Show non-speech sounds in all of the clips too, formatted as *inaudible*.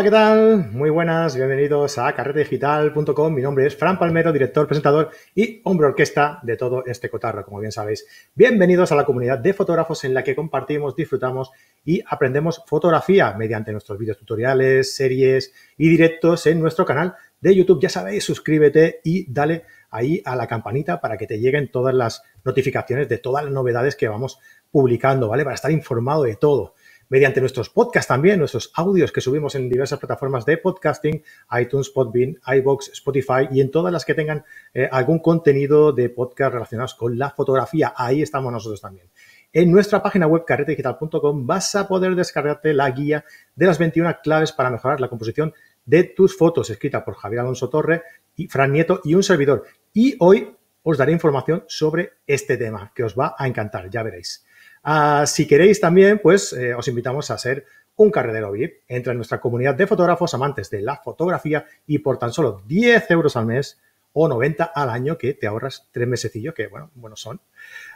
Hola, ¿qué tal? Muy buenas, bienvenidos a carretedigital.com. Mi nombre es Fran Palmero, director, presentador y hombre orquesta de todo este cotarro, como bien sabéis. Bienvenidos a la comunidad de fotógrafos en la que compartimos, disfrutamos y aprendemos fotografía mediante nuestros vídeos tutoriales, series y directos en nuestro canal de YouTube. Ya sabéis, suscríbete y dale ahí a la campanita para que te lleguen todas las notificaciones de todas las novedades que vamos publicando, ¿vale? Para estar informado de todo mediante nuestros podcasts también, nuestros audios que subimos en diversas plataformas de podcasting, iTunes, Podbean, iBox, Spotify y en todas las que tengan eh, algún contenido de podcast relacionados con la fotografía. Ahí estamos nosotros también. En nuestra página web carretedigital.com vas a poder descargarte la guía de las 21 claves para mejorar la composición de tus fotos, escrita por Javier Alonso Torre y Fran Nieto y un servidor. Y hoy os daré información sobre este tema que os va a encantar, ya veréis. Ah, si queréis también, pues eh, os invitamos a ser un carretero VIP. Entra en nuestra comunidad de fotógrafos amantes de la fotografía y por tan solo 10 euros al mes o 90 al año que te ahorras tres mesecillos, que bueno, bueno son,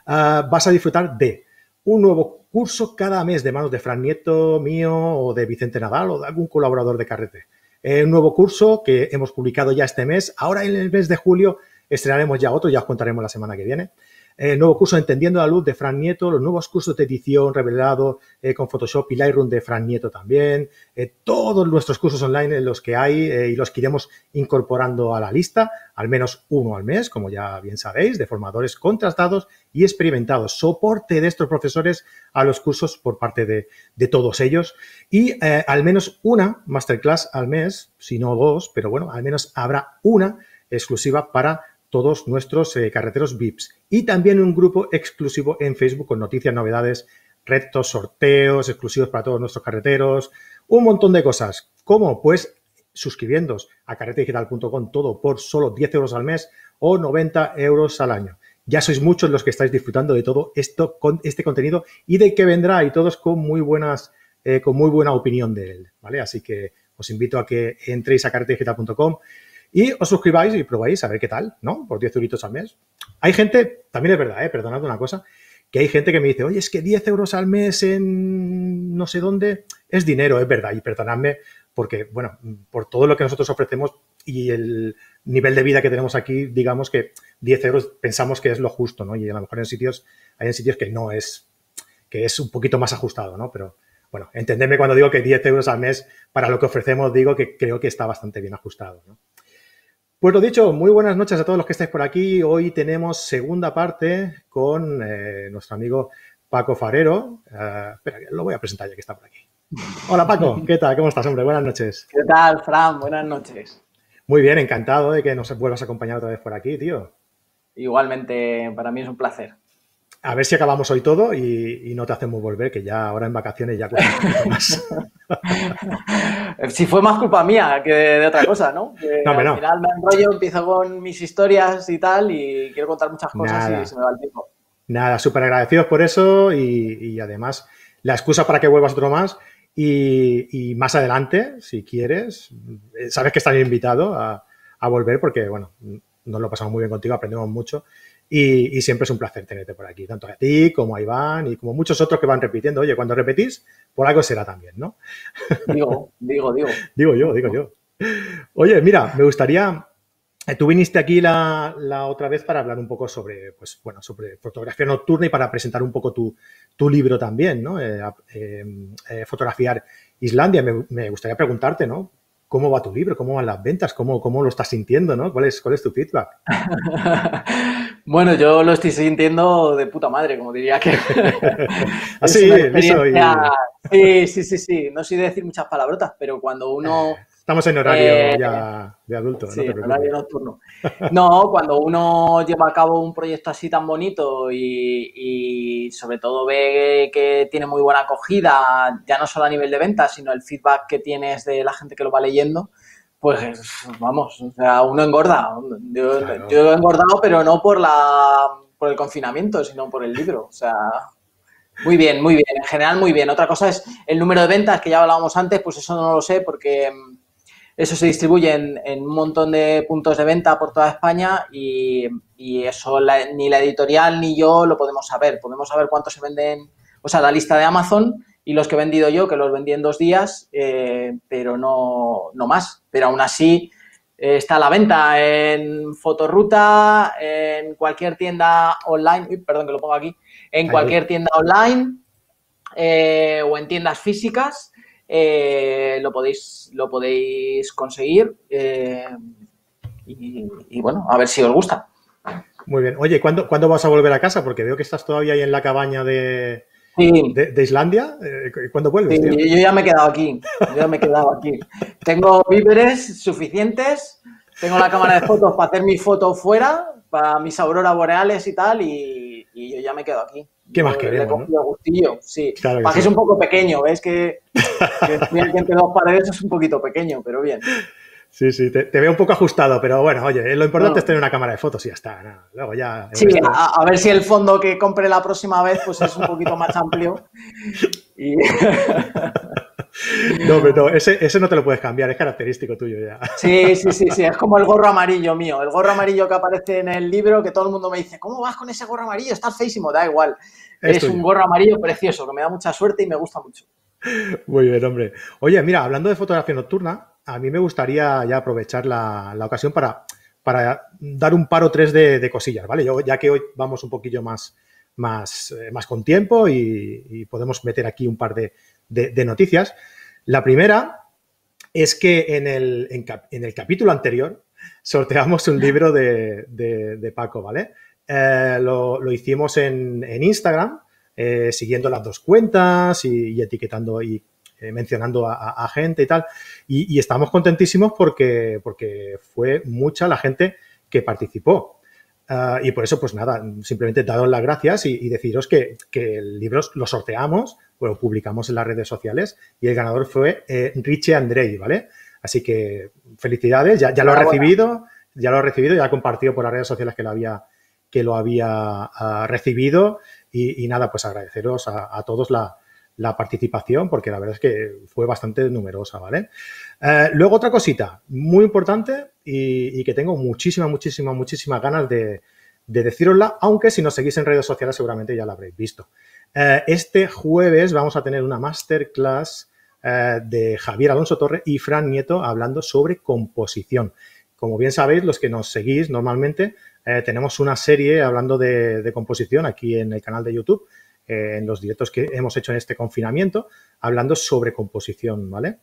ah, vas a disfrutar de un nuevo curso cada mes de manos de Fran Nieto, mío o de Vicente Nadal o de algún colaborador de Carrete. un nuevo curso que hemos publicado ya este mes. Ahora en el mes de julio estrenaremos ya otro, ya os contaremos la semana que viene el nuevo curso Entendiendo la Luz de Fran Nieto, los nuevos cursos de edición revelado eh, con Photoshop y Lightroom de Fran Nieto también, eh, todos nuestros cursos online en los que hay eh, y los que iremos incorporando a la lista, al menos uno al mes, como ya bien sabéis, de formadores contrastados y experimentados, soporte de estos profesores a los cursos por parte de todos ellos. Y al menos una masterclass al mes, si no dos, pero bueno, al menos habrá una exclusiva para todos nuestros eh, carreteros VIPs. Y también un grupo exclusivo en Facebook con noticias, novedades, retos, sorteos exclusivos para todos nuestros carreteros, un montón de cosas. ¿Cómo? Pues suscribiéndos a carretedigital.com todo por solo 10 euros al mes o 90 euros al año. Ya sois muchos los que estáis disfrutando de todo esto, con este contenido y de que vendrá y todos con muy buenas, eh, con muy buena opinión de él, ¿vale? Así que os invito a que entréis a carretedigital.com y os suscribáis y probáis a ver qué tal, ¿no? Por 10 euritos al mes. Hay gente, también es verdad, ¿eh? perdonad una cosa, que hay gente que me dice, oye, es que 10 euros al mes en no sé dónde es dinero, es verdad, y perdonadme porque, bueno, por todo lo que nosotros ofrecemos y el nivel de vida que tenemos aquí, digamos que 10 euros pensamos que es lo justo, ¿no? Y a lo mejor en sitios, hay en sitios que no es, que es un poquito más ajustado, ¿no? Pero, bueno, entendedme cuando digo que 10 euros al mes para lo que ofrecemos, digo que creo que está bastante bien ajustado, ¿no? Pues lo dicho, muy buenas noches a todos los que estáis por aquí. Hoy tenemos segunda parte con eh, nuestro amigo Paco Farero. Uh, espera, lo voy a presentar ya que está por aquí. Hola Paco, *laughs* ¿qué tal? ¿Cómo estás, hombre? Buenas noches. ¿Qué tal, Fran? Buenas noches. Muy bien, encantado de que nos vuelvas a acompañar otra vez por aquí, tío. Igualmente, para mí es un placer a ver si acabamos hoy todo y, no te hacemos volver, que ya ahora en vacaciones ya cuesta un *laughs* más. si fue más culpa mía que de, otra cosa, ¿no? no al final me enrollo, empiezo con mis historias y tal y quiero contar muchas cosas y se me va el tiempo. Nada, súper agradecidos por eso y, además la excusa para que vuelvas otro más y, más adelante, si quieres, eh, sabes que estás invitado a, a volver porque, bueno, nos lo pasamos muy bien contigo, aprendemos mucho y, siempre es un placer tenerte por aquí, tanto a ti como a Iván y como muchos otros que van repitiendo. Oye, cuando repetís, por algo será también, ¿no? *laughs* Digo, digo, digo. digo yo, digo yo. Oye, mira, me gustaría eh, Tú viniste aquí la, otra vez para hablar un poco sobre, pues, bueno, sobre fotografía nocturna y para presentar un poco tu, libro también, ¿no? Eh, eh, fotografiar Islandia. Me, me, gustaría preguntarte, ¿no? ¿Cómo va tu libro? ¿Cómo van las ventas? ¿Cómo, cómo lo estás sintiendo? ¿no? ¿Cuál, es, ¿Cuál es tu feedback? *laughs* bueno, yo lo estoy sintiendo de puta madre, como diría que. *laughs* Así, sí, sí, sí, sí. No sé decir muchas palabrotas, pero cuando uno. Estamos en horario eh, ya de adulto, sí, no horario nocturno. *laughs* No, cuando uno lleva a cabo un proyecto así tan bonito y, sobre todo ve que tiene muy buena acogida, ya no solo a nivel de ventas, sino el feedback que tienes de la gente que lo va leyendo, pues vamos, o sea, uno engorda. Yo, he engordado, pero no por la por el confinamiento, sino por el libro. O sea, muy bien, muy bien. En general, muy bien. Otra cosa es el número de ventas que ya hablábamos antes, pues eso no lo sé porque mm, eso se distribuye en, un montón de puntos de venta por toda España y, eso ni la editorial ni yo lo podemos saber. Podemos saber cuánto se venden, o sea, la lista de Amazon y los que he vendido yo, que los vendí en dos días, eh, pero no, no, más. Pero aún así eh, está a la venta en Fotoruta, en cualquier tienda online, perdón que lo pongo aquí, en cualquier tienda online eh, o en tiendas físicas. lo, podéis, lo podéis conseguir y, bueno, a ver si os gusta. Muy bien. Oye, ¿cuándo, ¿cuándo vas a volver a casa? Porque veo que estás todavía ahí en la cabaña de, de, Islandia? Eh, ¿Cuándo vuelves? yo ya me he quedado aquí. Yo ya me he quedado aquí. Tengo víveres suficientes, tengo la cámara de fotos para hacer mis fotos fuera, para mis auroras boreales y tal, y, yo ya me quedo aquí. ¿Qué más queremos? ¿no? gustillo, sí. para que es un poco pequeño, ¿ves? Que, *laughs* que entre dos paredes es un poquito pequeño, pero bien. Sí, sí, te, veo un poco ajustado, pero bueno, oye, lo importante es tener una cámara de fotos y ya está. Luego ya. Sí, a, ver si el fondo que compre la próxima vez pues es un poquito más amplio. *laughs* No, pero ese, ese, no te lo puedes cambiar, es característico tuyo ya. Sí, sí, sí, sí, es como el gorro amarillo mío, el gorro amarillo que aparece en el libro, que todo el mundo me dice, ¿cómo vas con ese gorro amarillo? Estás feísimo, da igual. Es, un gorro amarillo precioso, que me da mucha suerte y me gusta mucho. Muy bien, hombre. Oye, mira, hablando de fotografía nocturna, a mí me gustaría ya aprovechar la, ocasión para, para, dar un par o tres de, cosillas, ¿vale? Yo, ya que hoy vamos un poquillo más, más, eh, más con tiempo y, podemos meter aquí un par de, noticias. La primera es que en el, en, el, capítulo anterior sorteamos un libro de, Paco, ¿vale? Eh, lo, hicimos en, Instagram, eh, siguiendo las dos cuentas y, y etiquetando y eh, mencionando a, gente y tal. Y, estamos contentísimos porque, porque fue mucha la gente que participó. Ah, y por eso, pues nada, simplemente daros las gracias y, deciros que, que, el libro lo sorteamos, lo publicamos en las redes sociales y el ganador fue eh, Richie Andrei, ¿vale? Así que felicidades, ya, ya lo ha recibido, ya lo ha recibido, ya ha compartido por las redes sociales que lo había, que lo había ah, recibido y, nada, pues agradeceros a todos la, la participación, porque la verdad es que fue bastante numerosa, ¿vale? Eh, luego otra cosita muy importante y, que tengo muchísimas, muchísimas, muchísimas ganas de, de decirosla, aunque si nos seguís en redes sociales seguramente ya la habréis visto. Eh, este jueves vamos a tener una masterclass eh, de Javier Alonso Torre y Fran Nieto hablando sobre composición. Como bien sabéis, los que nos seguís normalmente, tenemos una serie hablando de composición aquí en el canal de YouTube eh, en los directos que hemos hecho en este confinamiento, hablando sobre composición, ¿vale?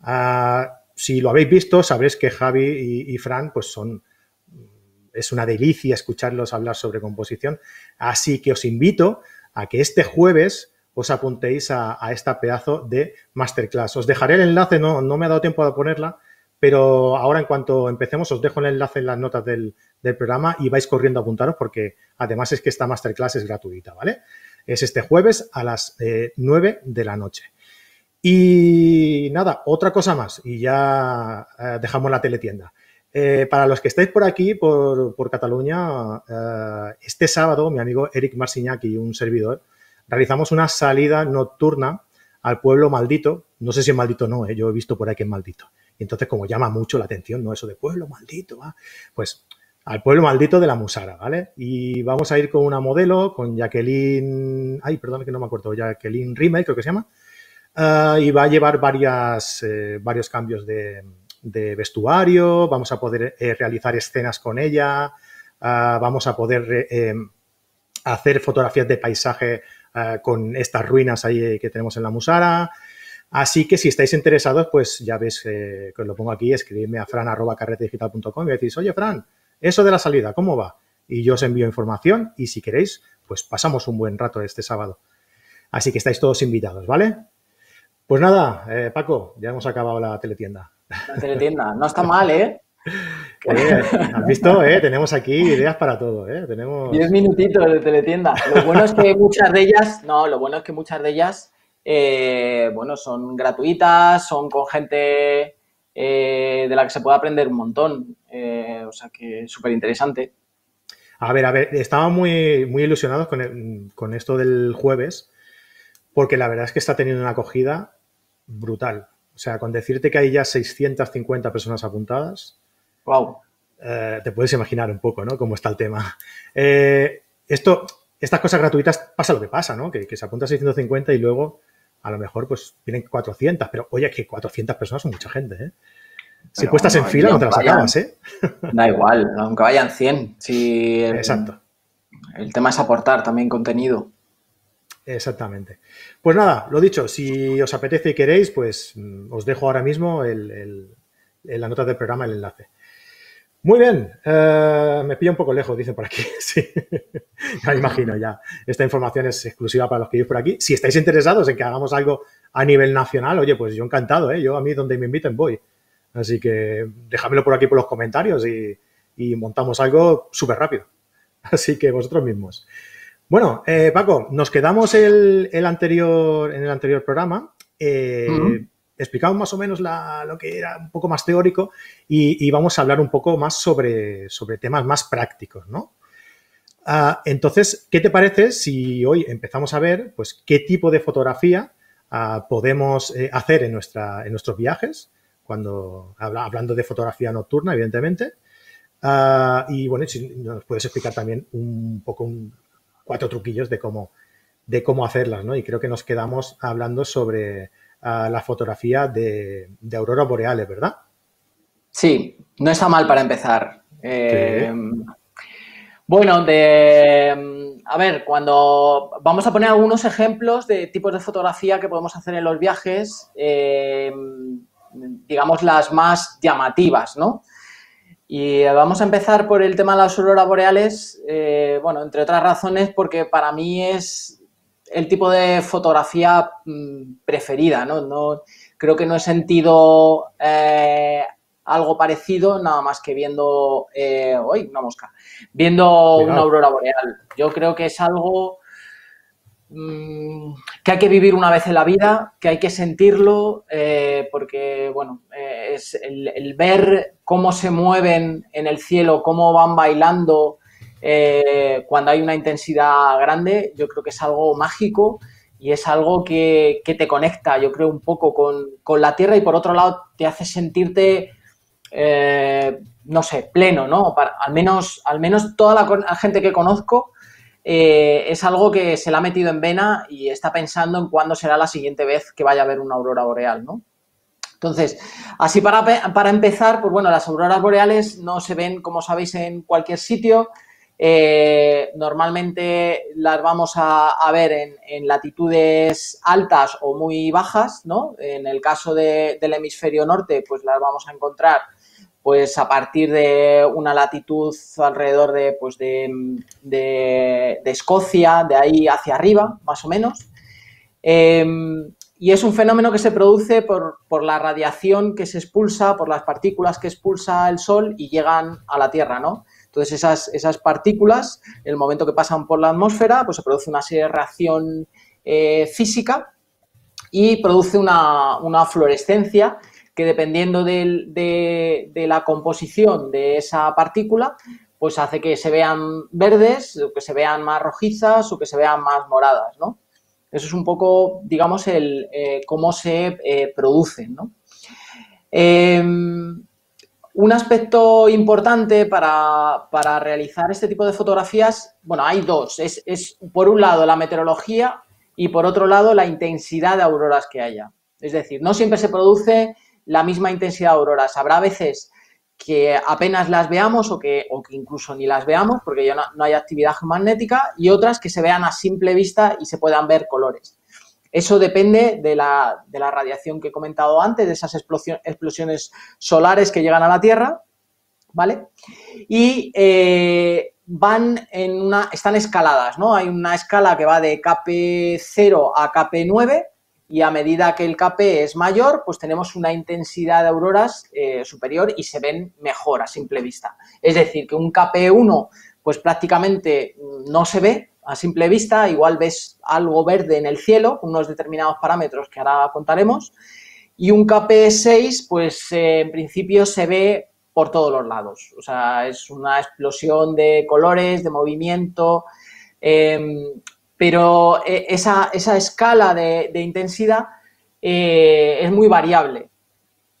Ah, si lo habéis visto, sabréis que Javi y, Fran, pues son, es una delicia escucharlos hablar sobre composición, así que os invito a que este jueves os apuntéis a, esta pedazo de masterclass. Os dejaré el enlace, no, no me ha dado tiempo de ponerla, pero ahora en cuanto empecemos os dejo el enlace en las notas del, programa y vais corriendo a apuntaros porque además es que esta masterclass es gratuita, ¿vale? Es este jueves a las 9 eh, de la noche. Y nada, otra cosa más y ya eh, dejamos la teletienda. Eh, para los que estáis por aquí, por, Cataluña, este sábado mi amigo Eric Marsignac y un servidor realizamos una salida nocturna al pueblo maldito. No sé si es maldito o no, yo he visto por ahí que es maldito. Y entonces, como llama mucho la atención, ¿no? Eso de pueblo maldito, pues al pueblo maldito de la Musara, ¿vale? Y vamos a ir con una modelo, con Jacqueline, ay, perdón que no me acuerdo, Jacqueline Rimmel, creo que se llama, ah, y va a llevar varias, eh, varios cambios de, vestuario, vamos a poder eh, realizar escenas con ella, vamos a poder eh, hacer fotografías de paisaje con estas ruinas ahí que tenemos en la Musara. Así que si estáis interesados, pues ya ves que os lo pongo aquí, escribidme a fran.carretedigital.com y decís, oye, Fran, eso de la salida, ¿cómo va? Y yo os envío información y si queréis, pues pasamos un buen rato este sábado. Así que estáis todos invitados, ¿vale? Pues nada, eh, Paco, ya hemos acabado la teletienda. La teletienda, no está mal, ¿eh? *laughs* ¿Has visto? Eh? Tenemos aquí ideas para todo, ¿eh? Tenemos... Diez minutitos de teletienda. Lo bueno es que muchas de ellas, no, lo bueno es que muchas de ellas, eh, bueno, son gratuitas, son con gente de la que se puede aprender un montón. Eh, o sea que es súper interesante. A ver, a ver, estaba muy, muy ilusionados con, esto del jueves, porque la verdad es que está teniendo una acogida brutal. O sea, con decirte que hay ya 650 personas apuntadas. Wow. Eh, te puedes imaginar un poco, ¿no? Cómo está el tema. esto, estas cosas gratuitas pasa lo que pasa, ¿no? Que, que se apunta a 650 y luego a lo mejor pues vienen 400, pero oye, que 400 personas son mucha gente, ¿eh? Si puestas en fila no te las acabas, ¿eh? *laughs* Da igual, aunque vayan 100. Si Exacto. El tema es aportar también contenido. Exactamente. Pues nada, lo dicho, si os apetece y queréis, pues mm, os dejo ahora mismo el, la nota del programa, el enlace. Muy bien, eh, me pilla un poco lejos, dicen por aquí. *laughs* Sí, ya me imagino, ya. Esta información es exclusiva para los que vivís por aquí. Si estáis interesados en que hagamos algo a nivel nacional, oye, pues yo encantado, ¿eh? Yo a mí donde me inviten voy. Así que déjamelo por aquí por los comentarios y, montamos algo súper rápido. *laughs* Así que vosotros mismos. Bueno, eh, Paco, nos quedamos el, anterior, en el anterior programa. Eh, explicamos más o menos lo que era un poco más teórico y, vamos a hablar un poco más sobre, sobre temas más prácticos, ¿no? Ah, entonces, ¿qué te parece si hoy empezamos a ver pues, qué tipo de fotografía ah, podemos eh, hacer en, nuestra, en nuestros viajes? Cuando hablando de fotografía nocturna, evidentemente. Ah, y bueno, si nos puedes explicar también un poco cuatro truquillos de cómo, de cómo hacerlas, ¿no? Y creo que nos quedamos hablando sobre ah, la fotografía de, de auroras boreales, ¿verdad? Sí, no está mal para empezar. Eh, bueno, de, a ver, cuando vamos a poner algunos ejemplos de tipos de fotografía que podemos hacer en los viajes. Eh, digamos, las más llamativas, ¿no? Y vamos a empezar por el tema de las auroras boreales, eh, bueno, entre otras razones porque para mí es el tipo de fotografía mm, preferida, ¿no? no creo que no he sentido eh, algo parecido nada más que viendo, eh, uy, una mosca, viendo una aurora boreal. Yo creo que es algo que hay que vivir una vez en la vida, que hay que sentirlo, eh, porque, bueno, eh, es el, ver cómo se mueven en el cielo, cómo van bailando eh, cuando hay una intensidad grande, yo creo que es algo mágico y es algo que, te conecta, yo creo, un poco con, la Tierra y por otro lado te hace sentirte, no sé, pleno, ¿no? al, menos, al menos toda la gente que conozco eh, es algo que se le ha metido en vena y está pensando en cuándo será la siguiente vez que vaya a ver una aurora boreal, ¿no? Entonces, así para, para empezar, pues bueno, las auroras boreales no se ven, como sabéis, en cualquier sitio. Eh, normalmente las vamos a, ver en, latitudes altas o muy bajas, ¿no? En el caso del hemisferio norte, pues las vamos a encontrar pues a partir de una latitud alrededor de, pues de, Escocia, de ahí hacia arriba, más o menos. Em, y es un fenómeno que se produce por, la radiación que se expulsa, por las partículas que expulsa el Sol y llegan a la Tierra, ¿no? Entonces, esas, esas partículas, en el momento que pasan por la atmósfera, pues se produce una serie de reacción eh, física y produce una, una fluorescencia que dependiendo de, la composición de esa partícula, pues hace que se vean verdes, o que se vean más rojizas o que se vean más moradas, ¿no? Eso es un poco, digamos, el eh, cómo se eh, producen, ¿no? Em, un aspecto importante para, realizar este tipo de fotografías, bueno, hay dos. Es, es, por un lado la meteorología y por otro lado la intensidad de auroras que haya. Es decir, no siempre se produce la misma intensidad de auroras. Habrá veces que apenas las veamos o que, o que incluso ni las veamos porque ya no, hay actividad magnética y otras que se vean a simple vista y se puedan ver colores. Eso depende de la, radiación que he comentado antes, de esas explosiones solares que llegan a la Tierra, ¿vale? Y eh, van en una, están escaladas, ¿no? Hay una escala que va de KP0 a KP9 y a medida que el KP es mayor, pues tenemos una intensidad de auroras eh, superior y se ven mejor a simple vista. Es decir, que un KP1 pues prácticamente no se ve a simple vista, igual ves algo verde en el cielo, unos determinados parámetros que ahora contaremos, y un KP6 pues eh, en principio se ve por todos los lados, o sea, es una explosión de colores, de movimiento, em, pero eh, esa, escala de, intensidad eh, es muy variable.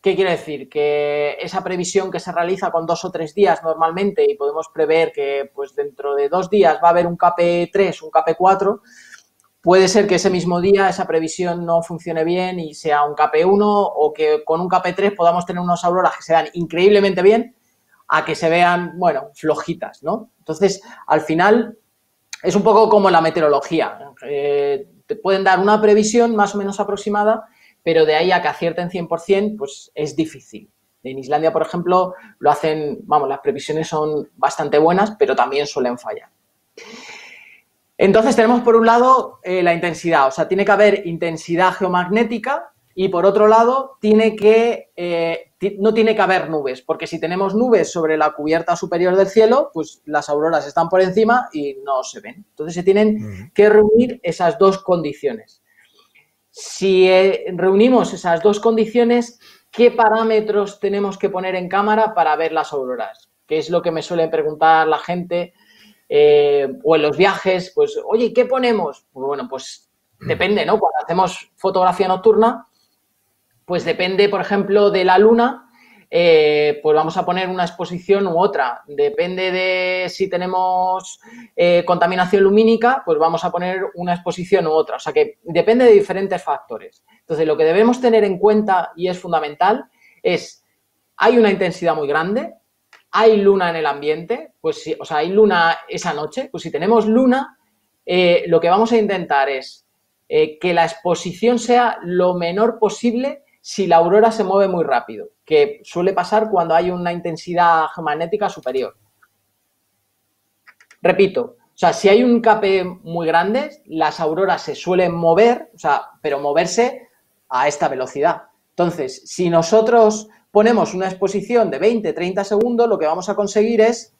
¿Qué quiere decir? Que esa previsión que se realiza con dos o tres días normalmente y podemos prever que pues dentro de dos días va a haber un KP3, un KP4, puede ser que ese mismo día esa previsión no funcione bien y sea un KP1 o que con un KP3 podamos tener unas auroras que se vean increíblemente bien a que se vean, bueno, flojitas, ¿no? Entonces, al final, es un poco como la meteorología. Te pueden dar una previsión más o menos aproximada, pero de ahí a que acierten 100%, pues es difícil. En Islandia, por ejemplo, lo hacen, vamos, las previsiones son bastante buenas, pero también suelen fallar. Entonces tenemos por un lado eh, la intensidad, o sea, tiene que haber intensidad geomagnética y por otro lado tiene que, eh, no tiene que haber nubes, porque si tenemos nubes sobre la cubierta superior del cielo, pues las auroras están por encima y no se ven. Entonces se tienen que reunir esas dos condiciones. Si eh, reunimos esas dos condiciones, ¿qué parámetros tenemos que poner en cámara para ver las auroras? Que es lo que me suele preguntar la gente eh, o en los viajes, pues, oye, ¿qué ponemos? Pues bueno, pues depende, ¿no? Cuando hacemos fotografía nocturna, pues depende, por ejemplo, de la luna, eh, pues vamos a poner una exposición u otra. Depende de si tenemos eh, contaminación lumínica, pues vamos a poner una exposición u otra. O sea que depende de diferentes factores. Entonces, lo que debemos tener en cuenta y es fundamental es, hay una intensidad muy grande, hay luna en el ambiente, pues si, o sea, hay luna esa noche, pues si tenemos luna, eh, lo que vamos a intentar es que la exposición sea lo menor posible si la aurora se mueve muy rápido, que suele pasar cuando hay una intensidad magnética superior. Repito, o sea, si hay un KP muy grande, las auroras se suelen mover, o sea, pero moverse a esta velocidad. Entonces, si nosotros ponemos una exposición de 20, 30 segundos, lo que vamos a conseguir es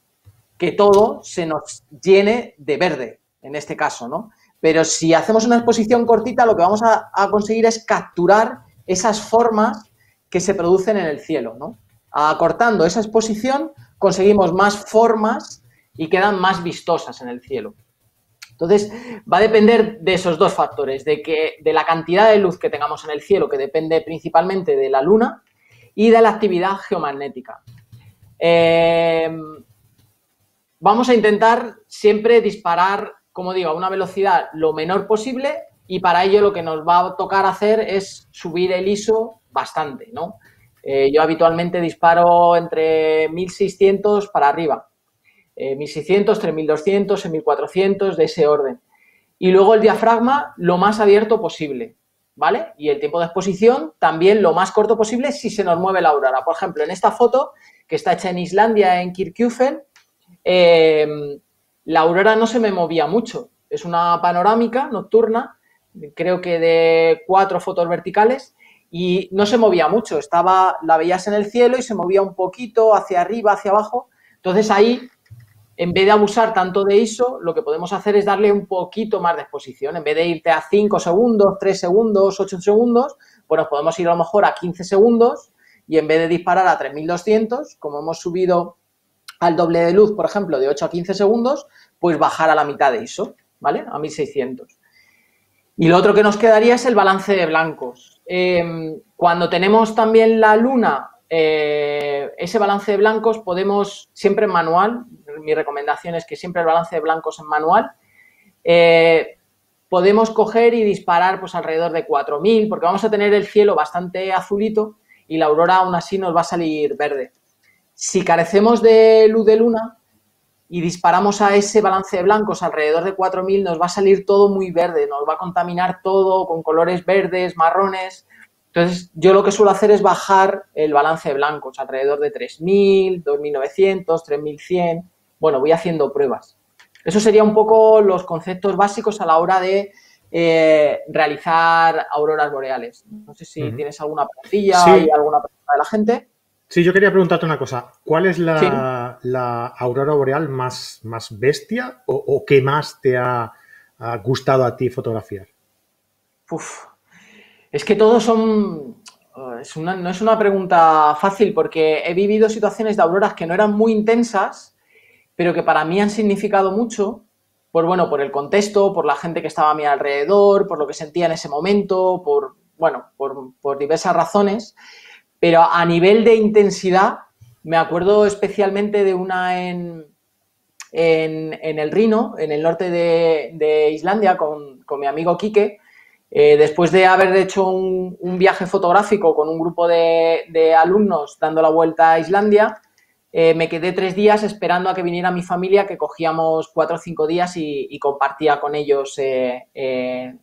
que todo se nos llene de verde, en este caso, ¿no? Pero si hacemos una exposición cortita, lo que vamos a, a conseguir es capturar esas formas que se producen en el cielo. ¿no? Acortando esa exposición conseguimos más formas y quedan más vistosas en el cielo. Entonces, va a depender de esos dos factores, de, que, de la cantidad de luz que tengamos en el cielo, que depende principalmente de la luna, y de la actividad geomagnética. Eh, vamos a intentar siempre disparar, como digo, a una velocidad lo menor posible y para ello lo que nos va a tocar hacer es subir el ISO bastante, ¿no? Eh, yo habitualmente disparo entre 1600 para arriba, eh, 1600, 3200, 1400, de ese orden. Y luego el diafragma lo más abierto posible, ¿vale? Y el tiempo de exposición también lo más corto posible si se nos mueve la aurora. Por ejemplo, en esta foto que está hecha en Islandia, en Kirkjufen, eh, la aurora no se me movía mucho. Es una panorámica nocturna creo que de cuatro fotos verticales y no se movía mucho, estaba, la veías en el cielo y se movía un poquito hacia arriba, hacia abajo. Entonces ahí, en vez de abusar tanto de ISO, lo que podemos hacer es darle un poquito más de exposición. En vez de irte a 5 segundos, 3 segundos, 8 segundos, pues nos podemos ir a lo mejor a 15 segundos y en vez de disparar a 3200, como hemos subido al doble de luz, por ejemplo, de 8 a 15 segundos, pues bajar a la mitad de ISO, ¿vale? A 1600. Y lo otro que nos quedaría es el balance de blancos. Em, cuando tenemos también la luna, eh, ese balance de blancos podemos siempre en manual, mi recomendación es que siempre el balance de blancos en manual, eh, podemos coger y disparar pues alrededor de 4000 porque vamos a tener el cielo bastante azulito y la aurora aún así nos va a salir verde. Si carecemos de luz de luna, y disparamos a ese balance de blancos alrededor de 4.000, nos va a salir todo muy verde, nos va a contaminar todo con colores verdes, marrones. Entonces, yo lo que suelo hacer es bajar el balance de blancos alrededor de 3.000, 2.900, 3.100. Bueno, voy haciendo pruebas. Eso sería un poco los conceptos básicos a la hora de eh, realizar auroras boreales. No sé si tienes alguna preguntilla y alguna pregunta de la gente. Sí, yo quería preguntarte una cosa. ¿Cuál es la, aurora boreal más, más bestia o, qué más te ha, gustado a ti fotografiar? Es que todos son... Es no es una pregunta fácil porque he vivido situaciones de auroras que no eran muy intensas, pero que para mí han significado mucho por, bueno, por el contexto, por la gente que estaba a mi alrededor, por lo que sentía en ese momento, por, bueno, por, por diversas razones. Pero a nivel de intensidad, me acuerdo especialmente de una en, en, el Rino, en el norte de, Islandia, con, mi amigo Quique. Eh, después de haber hecho un, viaje fotográfico con un grupo de, alumnos dando la vuelta a Islandia, eh, me quedé tres días esperando a que viniera mi familia, que cogíamos cuatro o cinco días y, compartía con ellos el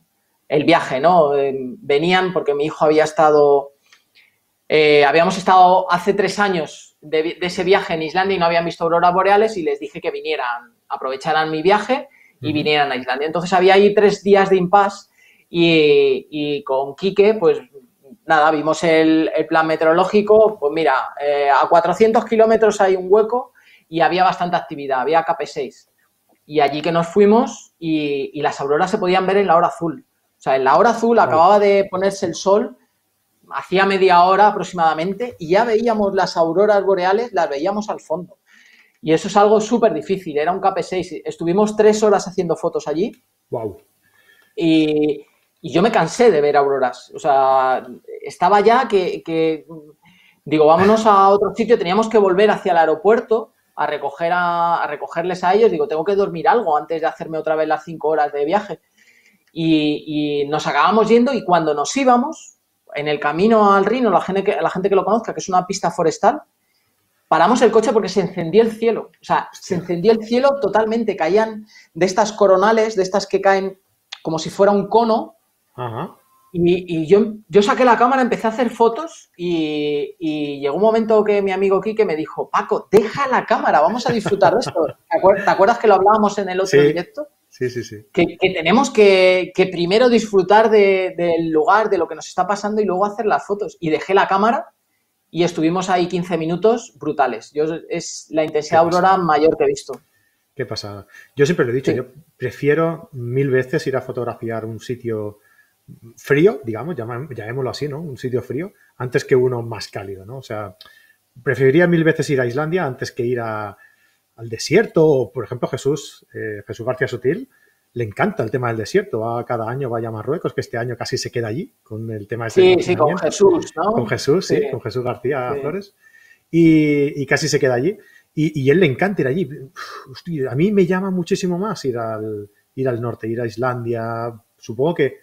viaje, ¿no? venían porque mi hijo había estado, habíamos estado hace tres años de, ese viaje en Islandia y no habían visto auroras boreales y les dije que vinieran, aprovecharan mi viaje y vinieran a Islandia. Entonces había ahí tres días de impasse y, con Quique, pues nada, vimos el, plan meteorológico, pues mira, eh, a 400 kilómetros hay un hueco y había bastante actividad, había KP6. Y allí que nos fuimos y, las auroras se podían ver en la hora azul. O sea, en la hora azul acababa de ponerse el sol hacía media hora aproximadamente y ya veíamos las auroras boreales, las veíamos al fondo. Y eso es algo súper difícil, era un KP6. Estuvimos tres horas haciendo fotos allí. Wow. Y, yo me cansé de ver auroras. O sea, estaba ya que, digo, vámonos a otro sitio, teníamos que volver hacia el aeropuerto a, recoger a, recogerles a ellos. Digo, tengo que dormir algo antes de hacerme otra vez las cinco horas de viaje. Y, y nos acabamos yendo y cuando nos íbamos, en el camino al Rino, la gente, que, la gente que lo conozca, que es una pista forestal, paramos el coche porque se encendió el cielo. O sea, se encendió el cielo totalmente. Caían de estas coronales, de estas que caen como si fuera un cono. Y, yo, yo, saqué la cámara, empecé a hacer fotos y, llegó un momento que mi amigo Quique me dijo, Paco, deja la cámara, vamos a disfrutar de esto. *laughs* ¿Te acuerdas que lo hablábamos en el otro directo? Sí, sí, sí. Que, tenemos que, primero disfrutar del lugar, de lo que nos está pasando y luego hacer las fotos. Y dejé la cámara y estuvimos ahí 15 minutos brutales. Yo, es la intensidad aurora mayor que he visto. Qué pasada. Yo siempre lo he dicho, yo prefiero mil veces ir a fotografiar un sitio frío, digamos, llamémoslo así, ¿no? Un sitio frío, antes que uno más cálido, ¿no? O sea, preferiría mil veces ir a Islandia antes que ir a, al desierto, por ejemplo Jesús, eh, Jesús García Sutil, le encanta el tema del desierto, va cada año vaya a Marruecos, que este año casi se queda allí con el tema de Sí, sí, con Jesús, ¿no? Con Jesús, sí, con Jesús García Flores, y, casi se queda allí. Y, él le encanta ir allí. a mí me llama muchísimo más ir al, ir al norte, ir a Islandia. Supongo que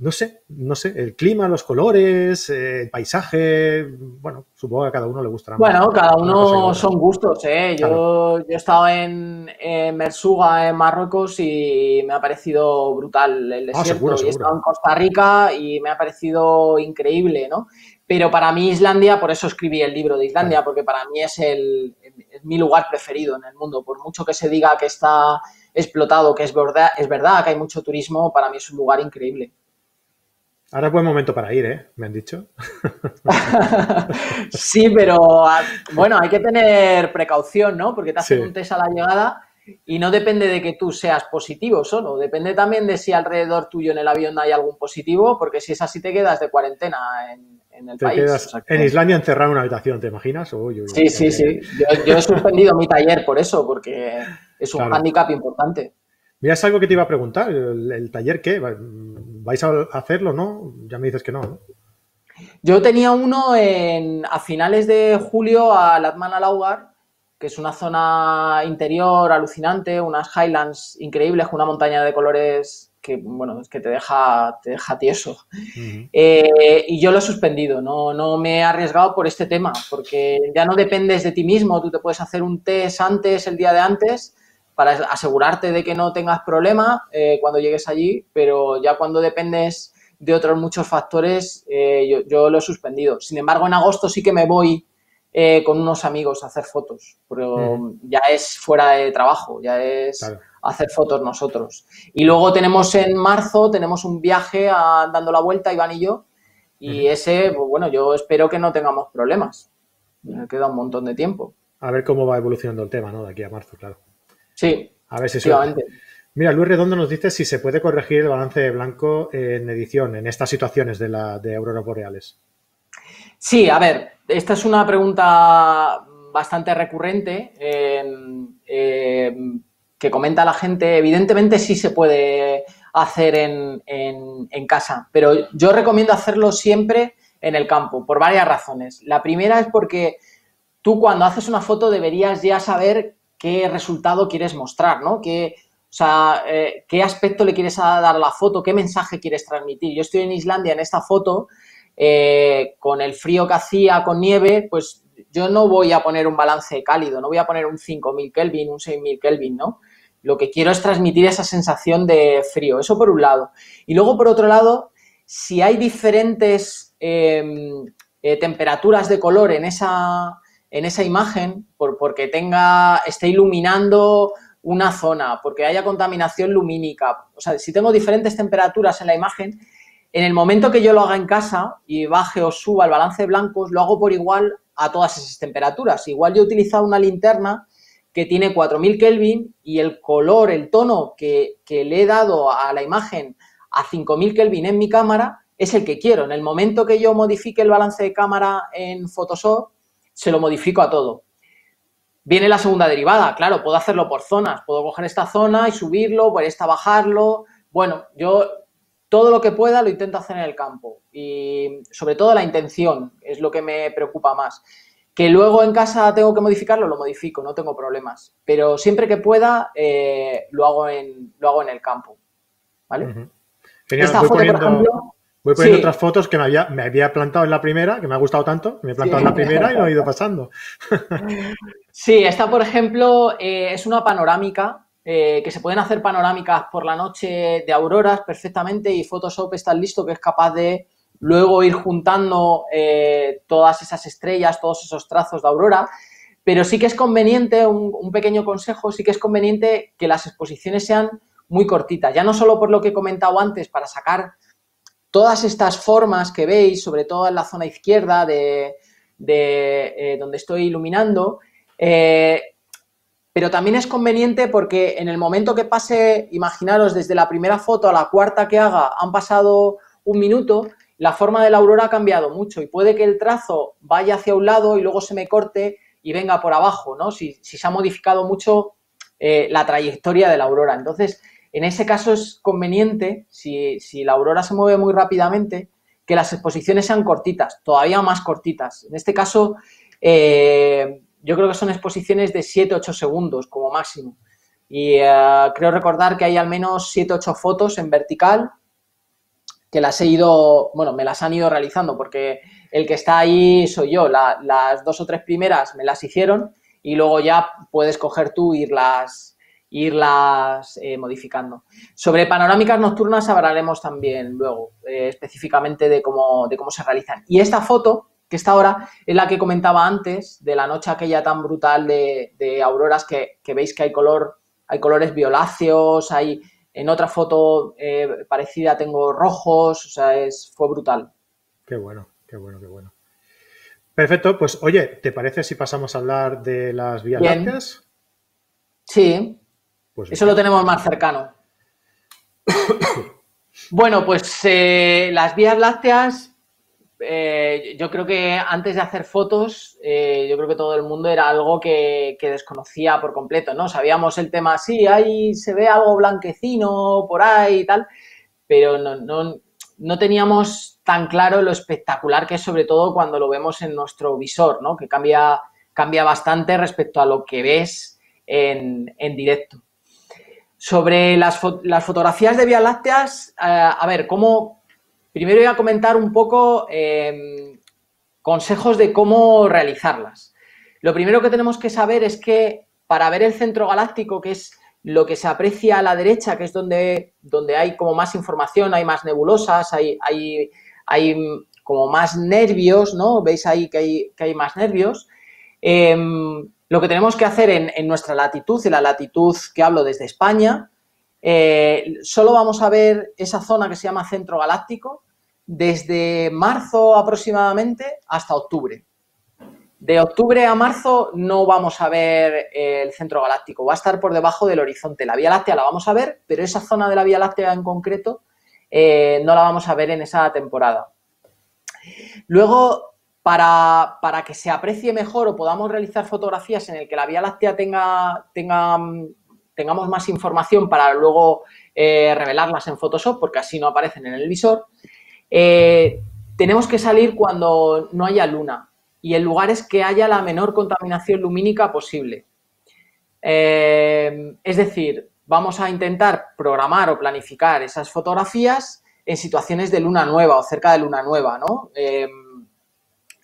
no sé, no sé, el clima, los colores, eh, el paisaje, bueno, supongo que a cada uno le gustará Bueno, cada uno son gustos, ¿eh? Yo, he estado en, Mersuga, en Marruecos, y me ha parecido brutal el ah, desierto. Y he estado en Costa Rica y me ha parecido increíble, ¿no? Pero para mí Islandia, por eso escribí el libro de Islandia, porque para mí es, el, es mi lugar preferido en el mundo. Por mucho que se diga que está explotado, que es verdad, es verdad que hay mucho turismo, para mí es un lugar increíble. Ahora es buen momento para ir, ¿eh? Me han dicho. *laughs* sí, pero ah, bueno, hay que tener precaución, ¿no? Porque te hacen un test a la llegada y no depende de que tú seas positivo solo, depende también de si alrededor tuyo en el avión hay algún positivo, porque si es así te quedas de cuarentena en, el país. en Islandia encerrado en una habitación, ¿te imaginas? sí, sí, sí. Yo, he suspendido mi taller por eso, porque es un handicap importante. Mira, es algo que te iba a preguntar. ¿El, taller qué? ¿Vais a hacerlo, no? Ya me dices que no, Yo tenía uno en, a finales de julio a Latman Alaugar, que es una zona interior alucinante, unas highlands increíbles con una montaña de colores que, bueno, es que te deja, te deja tieso. Eh, y yo lo he suspendido, no, no me he arriesgado por este tema, porque ya no dependes de ti mismo, tú te puedes hacer un test antes, el día de antes, para asegurarte de que no tengas problema eh, cuando llegues allí, pero ya cuando dependes de otros muchos factores, eh, yo, lo he suspendido. Sin embargo, en agosto sí que me voy eh, con unos amigos a hacer fotos, pero ya es fuera de trabajo, ya es hacer fotos nosotros. Y luego tenemos en marzo, tenemos un viaje dando la vuelta, Iván y yo, y ese, pues bueno, yo espero que no tengamos problemas. Me queda un montón de tiempo. A ver cómo va evolucionando el tema, ¿no? De aquí a marzo, claro. Sí, a ver si Mira, Luis Redondo nos dice si se puede corregir el balance de blanco en edición, en estas situaciones de, la, de auroras boreales. Sí, a ver, esta es una pregunta bastante recurrente que comenta la gente. Evidentemente sí se puede hacer en, en, casa, pero yo recomiendo hacerlo siempre en el campo, por varias razones. La primera es porque tú cuando haces una foto deberías ya saber qué resultado quieres mostrar, ¿no? Qué, o sea, eh, qué aspecto le quieres dar a la foto, qué mensaje quieres transmitir. Yo estoy en Islandia en esta foto, eh, con el frío que hacía, con nieve, pues yo no voy a poner un balance cálido, no voy a poner un 5000 Kelvin, un 6000 Kelvin, ¿no? Lo que quiero es transmitir esa sensación de frío, eso por un lado. Y luego, por otro lado, si hay diferentes em, eh, temperaturas de color en esa, en esa imagen, por, porque tenga, esté iluminando una zona, porque haya contaminación lumínica, o sea, si tengo diferentes temperaturas en la imagen, en el momento que yo lo haga en casa y baje o suba el balance de blancos, lo hago por igual a todas esas temperaturas. Igual yo he utilizado una linterna que tiene 4000 Kelvin y el color, el tono que, que le he dado a la imagen a 5000 Kelvin en mi cámara es el que quiero. En el momento que yo modifique el balance de cámara en Photoshop, se lo modifico a todo. Viene la segunda derivada, claro, puedo hacerlo por zonas, puedo coger esta zona y subirlo, por esta bajarlo. Bueno, yo todo lo que pueda lo intento hacer en el campo y sobre todo la intención es lo que me preocupa más. Que luego en casa tengo que modificarlo, lo modifico, no tengo problemas. Pero siempre que pueda, eh, lo, hago en, lo hago en el campo. ¿Vale? Esta foto, poniendo, por ejemplo, voy poniendo otras fotos que me había, me había plantado en la primera, que me ha gustado tanto, me he plantado en la primera y lo he ido pasando. *laughs* sí, esta, por ejemplo, eh, es una panorámica eh, que se pueden hacer panorámicas por la noche de auroras perfectamente y Photoshop está listo que es capaz de luego ir juntando eh, todas esas estrellas, todos esos trazos de aurora, pero sí que es conveniente, un, pequeño consejo, sí que es conveniente que las exposiciones sean muy cortitas, ya no solo por lo que he comentado antes, para sacar todas estas formas que veis, sobre todo en la zona izquierda de, eh, donde estoy iluminando, eh, pero también es conveniente porque en el momento que pase, imaginaros, desde la primera foto a la cuarta que haga, han pasado un minuto, la forma de la aurora ha cambiado mucho y puede que el trazo vaya hacia un lado y luego se me corte y venga por abajo, ¿no? Si, se ha modificado mucho eh, la trayectoria de la aurora. Entonces, en ese caso es conveniente, si, la aurora se mueve muy rápidamente, que las exposiciones sean cortitas, todavía más cortitas. En este caso, eh, yo creo que son exposiciones de 7-8 segundos como máximo. Y eh, creo recordar que hay al menos 7-8 fotos en vertical que las he ido, bueno, me las han ido realizando porque el que está ahí soy yo. las dos o tres primeras me las hicieron y luego ya puedes coger tú irlas, irlas eh, modificando. Sobre panorámicas nocturnas hablaremos también luego eh, específicamente de cómo, de cómo se realizan. Y esta foto que está ahora es la que comentaba antes de la noche aquella tan brutal de, auroras que, que veis que hay color, hay colores violáceos, hay en otra foto eh, parecida tengo rojos, o sea, es, fue brutal. Qué bueno, qué bueno, qué bueno. Perfecto, pues oye, ¿te parece si pasamos a hablar de las vías lácteas? Sí, pues eso lo tenemos más cercano. *coughs* bueno, pues eh, las vías lácteas eh, yo creo que antes de hacer fotos, eh, yo creo que todo el mundo era algo que, desconocía por completo, ¿no? Sabíamos el tema, sí, ahí se ve algo blanquecino por ahí y tal, pero no, teníamos tan claro lo espectacular que es sobre todo cuando lo vemos en nuestro visor, ¿no? Que cambia, cambia bastante respecto a lo que ves en, directo. Sobre las, las, fotografías de Vía Lácteas, eh, a ver, ¿cómo, Primero voy a comentar un poco em, consejos de cómo realizarlas. Lo primero que tenemos que saber es que para ver el centro galáctico, que es lo que se aprecia a la derecha, que es donde, donde hay como más información, hay más nebulosas, hay, hay, hay como más nervios, ¿no? Veis ahí que hay, que hay más nervios. Em, lo que tenemos que hacer en, nuestra latitud, en la latitud que hablo desde España, eh, solo vamos a ver esa zona que se llama centro galáctico, desde marzo aproximadamente hasta octubre. De octubre a marzo no vamos a ver el centro galáctico, va a estar por debajo del horizonte. La Vía Láctea la vamos a ver, pero esa zona de la Vía Láctea en concreto eh, no la vamos a ver en esa temporada. Luego, para, que se aprecie mejor o podamos realizar fotografías en el que la Vía Láctea tenga, tenga tengamos más información para luego eh, revelarlas en Photoshop, porque así no aparecen en el visor, eh, tenemos que salir cuando no haya luna y el lugar es que haya la menor contaminación lumínica posible. Eh, es decir, vamos a intentar programar o planificar esas fotografías en situaciones de luna nueva o cerca de luna nueva, ¿no?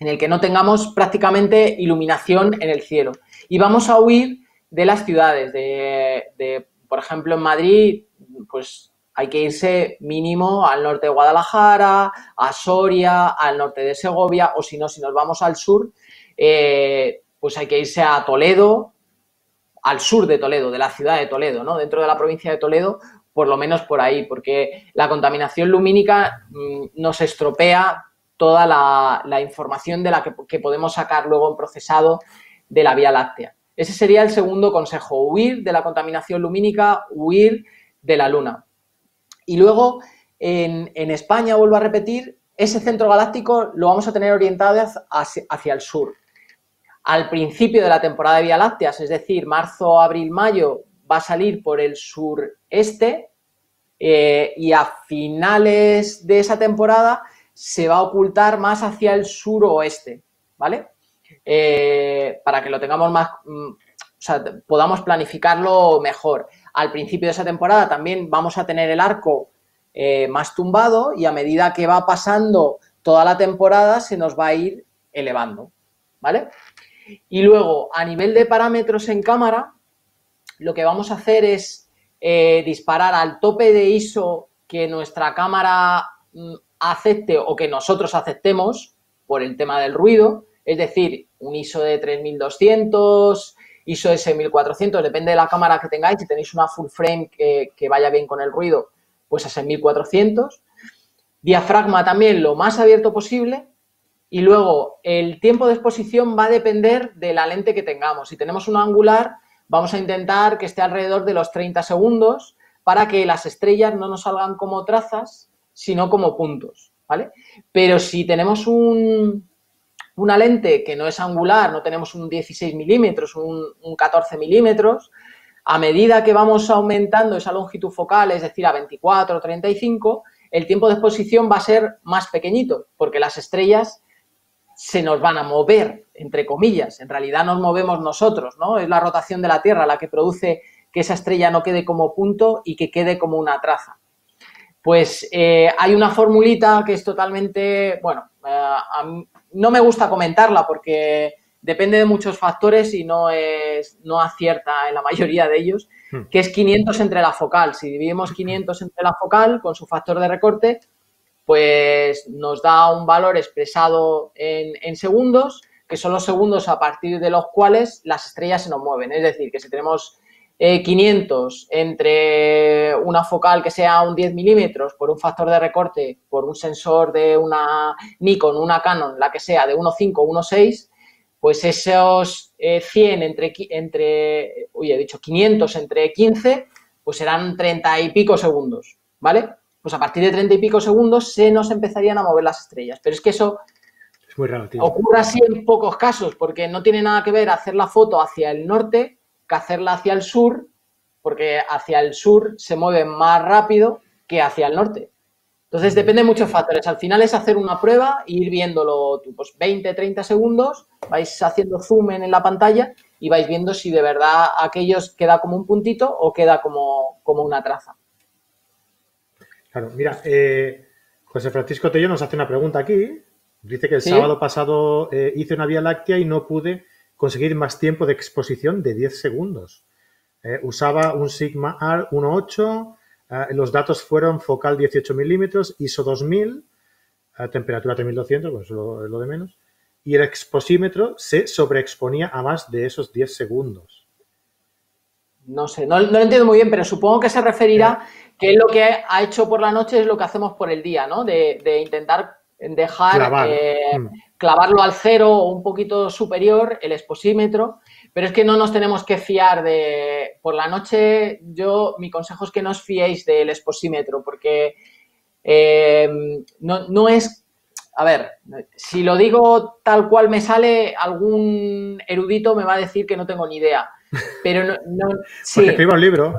En el que no tengamos prácticamente iluminación en el cielo. Y vamos a huir de las ciudades, de, por ejemplo, en Madrid, pues hay que irse mínimo al norte de Guadalajara, a Soria, al norte de Segovia, o si no, si nos vamos al sur, eh, pues hay que irse a Toledo, al sur de Toledo, de la ciudad de Toledo, ¿no? Dentro de la provincia de Toledo, por lo menos por ahí, porque la contaminación lumínica mm, nos estropea toda la, información de la que, podemos sacar luego en procesado de la Vía Láctea. Ese sería el segundo consejo, huir de la contaminación lumínica, huir de la Luna. Y luego, en, España, vuelvo a repetir, ese centro galáctico lo vamos a tener orientado hacia, el sur. Al principio de la temporada de Vía Láctea, es decir, marzo, abril, mayo, va a salir por el sureste eh, y a finales de esa temporada se va a ocultar más hacia el suroeste, ¿vale? Eh, para que lo tengamos más, mm, o sea, podamos planificarlo mejor. Al principio de esa temporada también vamos a tener el arco eh, más tumbado y a medida que va pasando toda la temporada se nos va a ir elevando, ¿vale? Y luego, a nivel de parámetros en cámara, lo que vamos a hacer es eh, disparar al tope de ISO que nuestra cámara mm, acepte o que nosotros aceptemos por el tema del ruido, es decir, un ISO de 3200, ISO de 6400, depende de la cámara que tengáis, si tenéis una full frame que, vaya bien con el ruido, pues a 6400. Diafragma también lo más abierto posible y luego el tiempo de exposición va a depender de la lente que tengamos. Si tenemos un angular, vamos a intentar que esté alrededor de los 30 segundos para que las estrellas no nos salgan como trazas, sino como puntos, ¿vale? Pero si tenemos una lente que no es angular, no tenemos un 16 milímetros, un, 14 milímetros, a medida que vamos aumentando esa longitud focal, es decir, a 24 o 35, el tiempo de exposición va a ser más pequeñito, porque las estrellas se nos van a mover, entre comillas. En realidad nos movemos nosotros, ¿no? Es la rotación de la Tierra la que produce que esa estrella no quede como punto y que quede como una traza. Pues eh, hay una formulita que es totalmente, bueno, eh, no me gusta comentarla porque depende de muchos factores y no es no acierta en la mayoría de ellos, hmm. que es 500 entre la focal. Si dividimos 500 entre la focal con su factor de recorte, pues nos da un valor expresado en, en segundos, que son los segundos a partir de los cuales las estrellas se nos mueven. Es decir, que si tenemos 500 eh, entre una focal que sea un 10 milímetros por un factor de recorte, por un sensor de una Nikon, una Canon, la que sea, de 1.5 o 1.6, pues esos 100 eh, entre, entre, oye, he dicho 500 entre 15, pues serán 30 y pico segundos, ¿vale? Pues a partir de 30 y pico segundos se nos empezarían a mover las estrellas. Pero es que eso es muy ocurre así en pocos casos, porque no tiene nada que ver hacer la foto hacia el norte que hacerla hacia el sur, porque hacia el sur se mueve más rápido que hacia el norte. Entonces depende de muchos factores. Al final es hacer una prueba e ir viéndolo pues 20, 30 segundos, vais haciendo zoom en la pantalla y vais viendo si de verdad aquello queda como un puntito o queda como, como una traza. Claro, mira, eh, José Francisco Tello nos hace una pregunta aquí. Dice que el sábado pasado eh, hice una Vía Láctea y no pude conseguir más tiempo de exposición de 10 segundos. Eh, usaba un Sigma R 1.8, eh, los datos fueron focal 18 milímetros, ISO 2000, eh, temperatura 3200, pues lo, lo de menos, y el exposímetro se sobreexponía a más de esos 10 segundos. No sé, no, lo entiendo muy bien, pero supongo que se referirá que lo que ha hecho por la noche es lo que hacemos por el día, ¿no? De, intentar dejar clavarlo al cero o un poquito superior, el exposímetro, pero es que no nos tenemos que fiar de, por la noche, yo, mi consejo es que no os fiéis del exposímetro, porque eh, no, es, a ver, si lo digo tal cual me sale, algún erudito me va a decir que no tengo ni idea. Pero no, no *laughs* sí. un libro.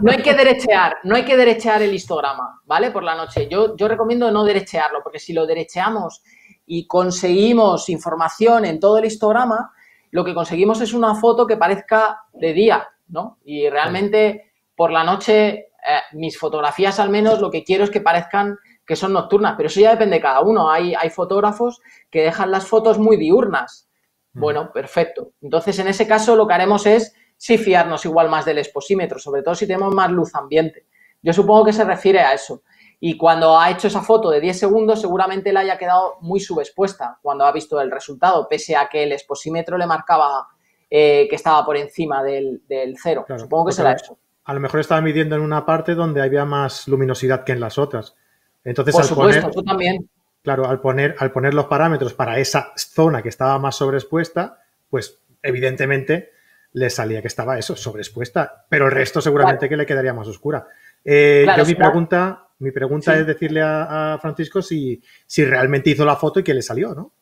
No, hay que derechear, no hay que derechear el histograma, ¿vale? Por la noche. Yo, yo recomiendo no derechearlo, porque si lo derecheamos y conseguimos información en todo el histograma, lo que conseguimos es una foto que parezca de día ¿no? Y realmente por la noche, eh, mis fotografías al menos lo que quiero es que parezcan que son nocturnas, pero eso ya depende de cada uno. Hay, hay fotógrafos que dejan las fotos muy diurnas. Bueno, perfecto. Entonces, en ese caso, lo que haremos es sí fiarnos igual más del exposímetro, sobre todo si tenemos más luz ambiente. Yo supongo que se refiere a eso. Y cuando ha hecho esa foto de 10 segundos, seguramente le haya quedado muy subexpuesta cuando ha visto el resultado, pese a que el exposímetro le marcaba eh, que estaba por encima del, cero. supongo que será eso. A lo mejor estaba midiendo en una parte donde había más luminosidad que en las otras. Entonces, por supuesto, tú también. Claro, al poner, al poner los parámetros para esa zona que estaba más sobreexpuesta, pues evidentemente le salía que estaba eso, sobreexpuesta, pero el resto seguramente que le quedaría más oscura. Eh, yo mi pregunta, mi pregunta es decirle a, Francisco si, si, realmente hizo la foto y que le salió, ¿no?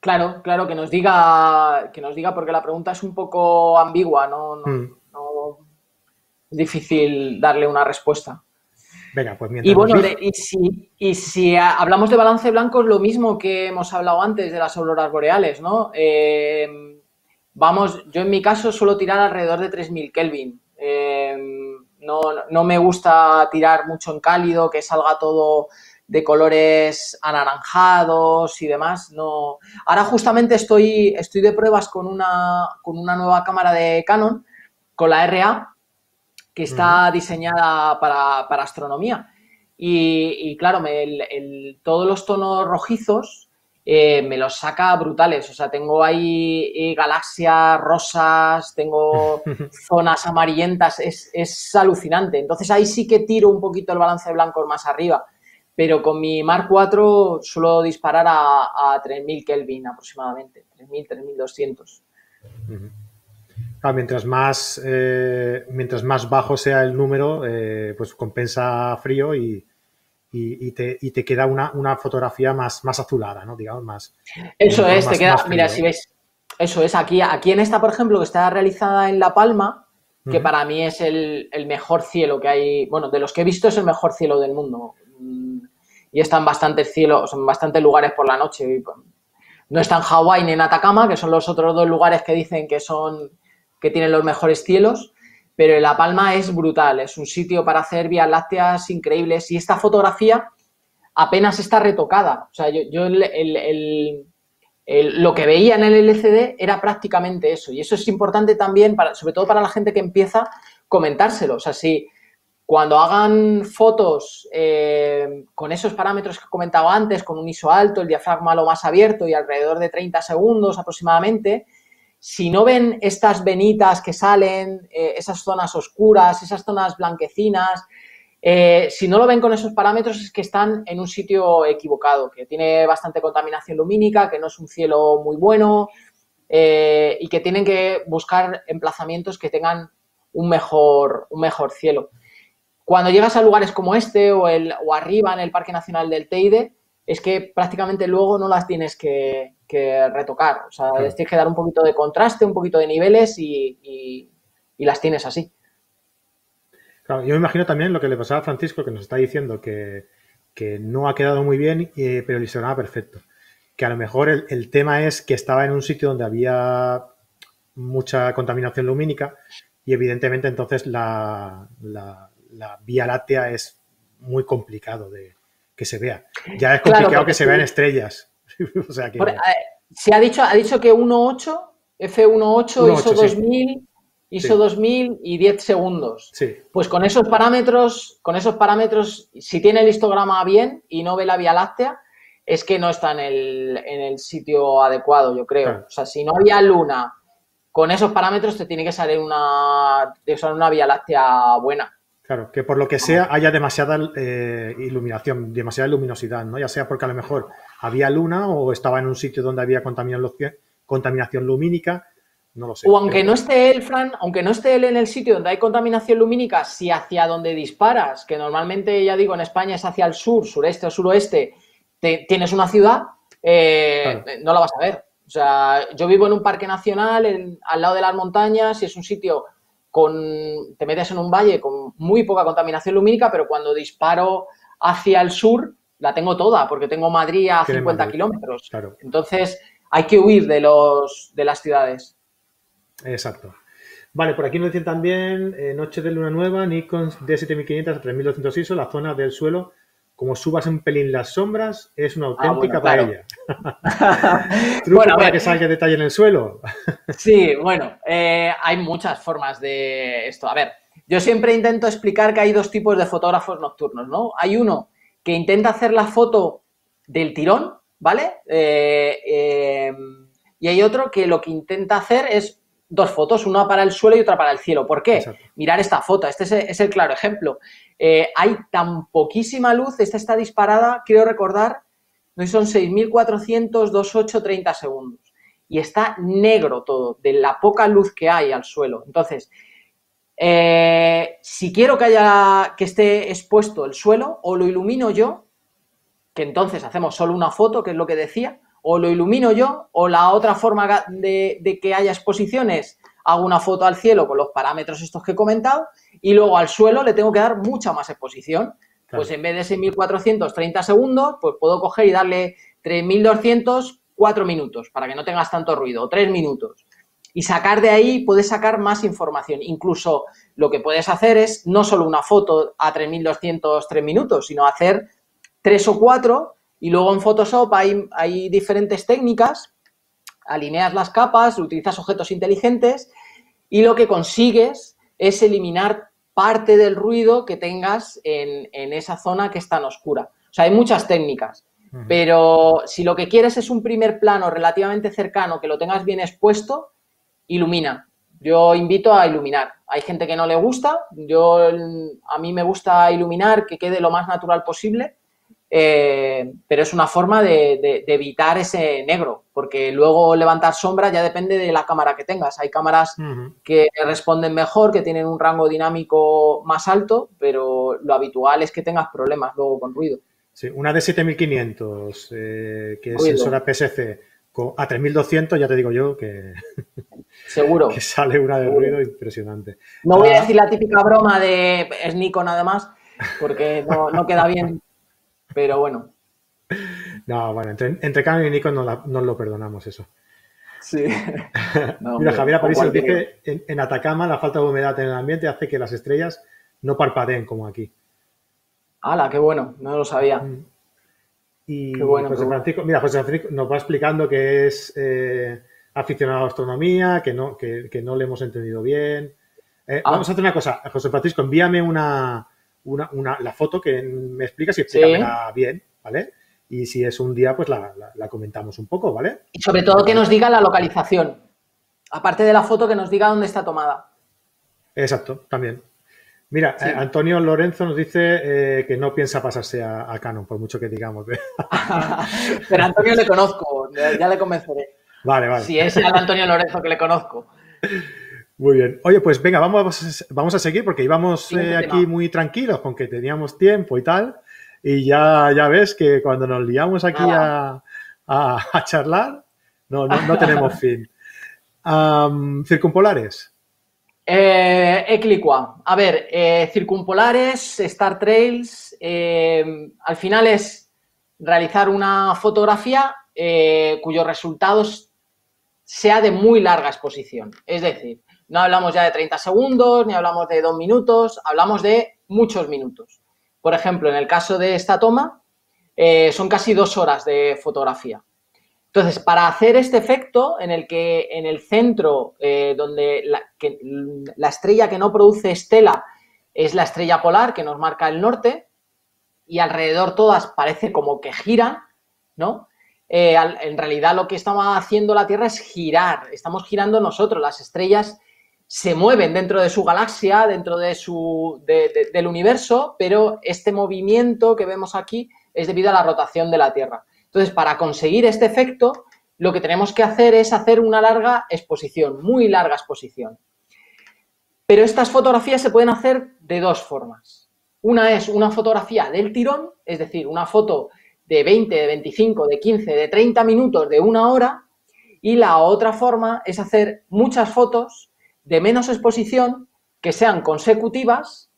Claro, claro, que nos diga, que nos diga, porque la pregunta es un poco ambigua, no, no, mm. no es difícil darle una respuesta. Venga, pues mientras. Y bueno, y, si, y si hablamos de balance blanco, es lo mismo que hemos hablado antes de las auroras boreales, ¿no? Eh, vamos, yo en mi caso suelo tirar alrededor de 3000 Kelvin. Eh, no, no, me gusta tirar mucho en cálido, que salga todo de colores anaranjados y demás. No. Ahora justamente estoy, estoy de pruebas con una, con una nueva cámara de Canon, con la RA, que está diseñada para, astronomía. Y, claro, todos los tonos rojizos eh, me los saca brutales. O sea, tengo ahí eh, galaxias rosas, tengo *laughs* zonas amarillentas, es, alucinante. Entonces ahí sí que tiro un poquito el balance de blancos más arriba. Pero con mi Mark IV suelo disparar a, a 3000 Kelvin aproximadamente, 3000, 3200 mientras más eh, mientras más bajo sea el número, eh, pues compensa frío y, te, queda una, fotografía más, más azulada, ¿no? Digamos, más. Eso es, te queda, mira, si ves, eso es, aquí, aquí en esta, por ejemplo, que está realizada en La Palma, que para mí es el, mejor cielo que hay, bueno, de los que he visto es el mejor cielo del mundo. Y está en bastantes cielos, en bastantes lugares por la noche. No está en Hawái ni en Atacama, que son los otros dos lugares que dicen que son que tienen los mejores cielos, pero La Palma es brutal, es un sitio para hacer vías lácteas increíbles y esta fotografía apenas está retocada. O sea, yo, lo que veía en el LCD era prácticamente eso y eso es importante también, para, sobre todo para la gente que empieza, comentárselo. O sea, si cuando hagan fotos eh, con esos parámetros que he comentado antes, con un ISO alto, el diafragma lo más abierto y alrededor de 30 segundos aproximadamente, si no ven estas venitas que salen, eh, esas zonas oscuras, esas zonas blanquecinas, eh, si no lo ven con esos parámetros es que están en un sitio equivocado, que tiene bastante contaminación lumínica, que no es un cielo muy bueno eh, y que tienen que buscar emplazamientos que tengan un mejor, un mejor cielo. Cuando llegas a lugares como este o, el, o arriba en el Parque Nacional del Teide, es que prácticamente luego no las tienes que, retocar. O sea, les tienes que dar un poquito de contraste, un poquito de niveles y, las tienes así. Claro, yo me imagino también lo que le pasaba a Francisco, que nos está diciendo que, no ha quedado muy bien, pero le sonaba perfecto. Que a lo mejor el, tema es que estaba en un sitio donde había mucha contaminación lumínica y evidentemente entonces la, la vía láctea es muy complicado de, que se vea. Ya es complicado que se vean estrellas. *laughs* o sea que... Eh, se ha dicho, ha dicho que 1.8, F1.8, ISO 2000, ISO 2000 y 10 segundos. Sí. Pues con esos parámetros, con esos parámetros, si tiene el histograma bien y no ve la Vía Láctea, es que no está en el, en el sitio adecuado, yo creo. O sea, si no había luna con esos parámetros, te tiene que salir una, una Vía Láctea buena. Claro, que por lo que sea haya demasiada eh, iluminación, demasiada luminosidad, ¿no? Ya sea porque a lo mejor había luna o estaba en un sitio donde había contaminación, lumínica, no lo sé. O aunque no esté él, Fran, aunque no esté él en el sitio donde hay contaminación lumínica, si hacia donde disparas, que normalmente, ya digo, en España es hacia el sur, sureste o suroeste, tienes una ciudad, eh, no la vas a ver. O sea, yo vivo en un parque nacional, al lado de las montañas, y es un sitio con, te metes en un valle con muy poca contaminación lumínica, pero cuando disparo hacia el sur, la tengo toda, porque tengo Madrid a 50 kilómetros. Entonces, hay que huir de, los, de las ciudades. Exacto. Vale, por aquí nos dicen también, eh, noche de luna nueva, Nikon D7500 a 3200 ISO, la zona del suelo, como subas un pelín las sombras, es una ah, auténtica paella. *laughs* ¿Truco bueno, para que salga detalle en el suelo? *laughs* sí, bueno, eh, hay muchas formas de esto. A ver, yo siempre intento explicar que hay dos tipos de fotógrafos nocturnos, ¿no? Hay uno que intenta hacer la foto del tirón, ¿vale? Eh, y hay otro que lo que intenta hacer es dos fotos, una para el suelo y otra para el cielo. ¿Por qué? Mirar esta foto, este es el, claro ejemplo. Eh, hay tan poquísima luz, esta está disparada, quiero recordar, no son 6.400, 2.8, 30 segundos. Y está negro todo, de la poca luz que hay al suelo. Entonces, eh, si quiero que haya que esté expuesto el suelo, o lo ilumino yo, que entonces hacemos solo una foto, que es lo que decía, o lo ilumino yo, o la otra forma de, que haya exposiciones, hago una foto al cielo con los parámetros estos que he comentado, y luego al suelo le tengo que dar mucha más exposición. Pues en vez de 6.430 segundos, pues puedo coger y darle 3.200, 4 minutos, para que no tengas tanto ruido, o 3 minutos. Y sacar de ahí, puedes sacar más información. Incluso lo que puedes hacer es no solo una foto a 3.200, 3 minutos, sino hacer tres o cuatro y luego en Photoshop hay, hay diferentes técnicas, alineas las capas, utilizas objetos inteligentes y lo que consigues es eliminar parte del ruido que tengas en, esa zona que es tan oscura. O sea, hay muchas técnicas, pero si lo que quieres es un primer plano relativamente cercano, que lo tengas bien expuesto, ilumina. Yo invito a iluminar. Hay gente que no le gusta, yo a mí me gusta iluminar, que quede lo más natural posible eh, pero es una forma de, evitar ese negro, porque luego levantar sombra ya depende de la cámara que tengas. Hay cámaras que responden mejor, que tienen un rango dinámico más alto, pero lo habitual es que tengas problemas luego con ruido. Sí, una de 7500, eh, que es sensora PSC, a 3200 ya te digo yo que... *laughs* Seguro. que sale una de ruido impresionante. No voy a ah. decir la típica broma de es Nikon además, porque no queda bien pero bueno. No, bueno, entre, entre Canon y Nikon no, nos lo perdonamos eso. Sí. *laughs* Mira, Javier Aparicio dice en, en, Atacama la falta de humedad en el ambiente hace que las estrellas no parpadeen como aquí. ¡Hala, qué bueno! No lo sabía. Mm. Y José Francisco, mira, José Francisco nos va explicando que es eh, aficionado a la astronomía, que no, que, no le hemos entendido bien. Eh, ah. Vamos a hacer una cosa, José Francisco, envíame una, una, una, la foto que me explica si explica bien, ¿vale? Y si es un día, pues la, comentamos un poco, ¿vale? Y sobre todo que nos diga la localización. Aparte de la foto, que nos diga dónde está tomada. Exacto, también. Mira, eh, Antonio Lorenzo nos dice eh, que no piensa pasarse a, Canon, por mucho que digamos. *laughs* Pero Antonio le conozco, ya le convenceré. Vale, vale. Si es el Antonio Lorenzo que le conozco. Muy bien. Oye, pues venga, vamos, vamos a seguir porque íbamos eh, aquí muy tranquilos con que teníamos tiempo y tal. Y ya, ya ves que cuando nos liamos aquí a, charlar, no, no, tenemos *laughs* fin. ¿Circumpolares? Eh, Eclicua. A ver, eh, circumpolares, Star Trails, eh, al final es realizar una fotografía cuyos resultados sea de muy larga exposición. Es decir, no hablamos ya de 30 segundos, ni hablamos de dos minutos, hablamos de muchos minutos. Por ejemplo, en el caso de esta toma, eh, son casi dos horas de fotografía. Entonces, para hacer este efecto en el que en el centro, eh, donde la, la, estrella que no produce estela es la estrella polar que nos marca el norte, y alrededor todas parece como que giran, ¿no? Eh, en realidad lo que estaba haciendo la Tierra es girar, estamos girando nosotros, las estrellas se mueven dentro de su galaxia, dentro de su, del universo, pero este movimiento que vemos aquí es debido a la rotación de la Tierra. Entonces, para conseguir este efecto, lo que tenemos que hacer es hacer una larga exposición, muy larga exposición. Pero estas fotografías se pueden hacer de dos formas. Una es una fotografía del tirón, es decir, una foto de 20, de 25, de 15, de 30 minutos, de una hora, y la otra forma es hacer muchas fotos de menos exposición que sean consecutivas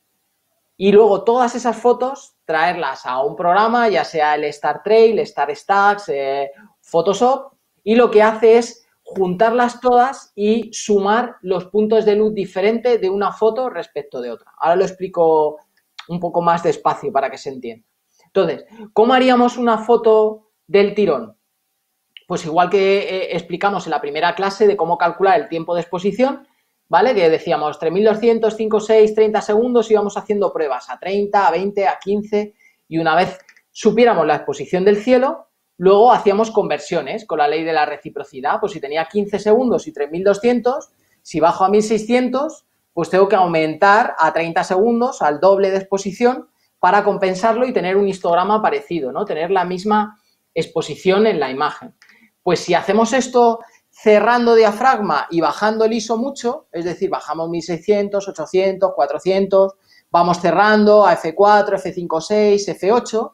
y luego todas esas fotos traerlas a un programa, ya sea el Star Trail, Star Stacks, eh, Photoshop, y lo que hace es juntarlas todas y sumar los puntos de luz diferentes de una foto respecto de otra. Ahora lo explico un poco más despacio para que se entienda. Entonces, ¿cómo haríamos una foto del tirón? Pues igual que eh, explicamos en la primera clase de cómo calcular el tiempo de exposición, ¿vale? Que decíamos 3200, 5, 6, 30 segundos, íbamos haciendo pruebas a 30, a 20, a 15 y una vez supiéramos la exposición del cielo, luego hacíamos conversiones con la ley de la reciprocidad. Pues si tenía 15 segundos y 3200, si bajo a 1600, pues tengo que aumentar a 30 segundos, al doble de exposición, para compensarlo y tener un histograma parecido, ¿no? Tener la misma exposición en la imagen. Pues si hacemos esto cerrando diafragma y bajando el ISO mucho, es decir, bajamos 1600, 800, 400, vamos cerrando a F4, F5, 6, F8,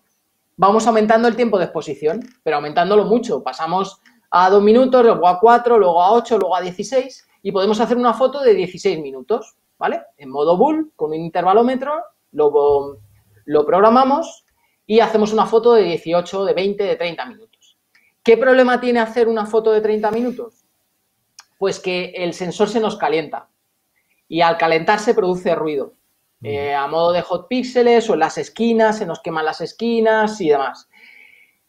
vamos aumentando el tiempo de exposición, pero aumentándolo mucho. Pasamos a 2 minutos, luego a 4, luego a 8, luego a 16 y podemos hacer una foto de 16 minutos, ¿vale? En modo bull, con un intervalómetro, luego lo programamos y hacemos una foto de 18, de 20, de 30 minutos. ¿Qué problema tiene hacer una foto de 30 minutos? Pues que el sensor se nos calienta y al calentarse produce ruido. Eh, a modo de hot píxeles o en las esquinas, se nos queman las esquinas y demás.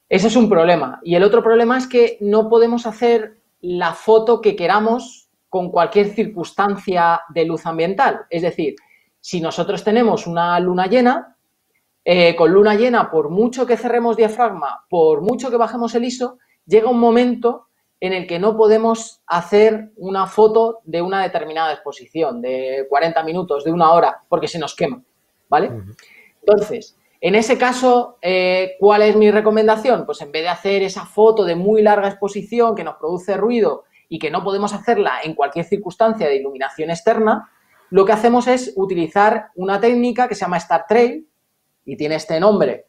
Ese es un problema. Y el otro problema es que no podemos hacer la foto que queramos con cualquier circunstancia de luz ambiental. Es decir, si nosotros tenemos una luna llena, eh, con luna llena, por mucho que cerremos diafragma, por mucho que bajemos el ISO, llega un momento en el que no podemos hacer una foto de una determinada exposición, de 40 minutos, de una hora, porque se nos quema, ¿vale? Entonces, en ese caso, eh, ¿cuál es mi recomendación? Pues en vez de hacer esa foto de muy larga exposición que nos produce ruido y que no podemos hacerla en cualquier circunstancia de iluminación externa, lo que hacemos es utilizar una técnica que se llama Star Trail, y tiene este nombre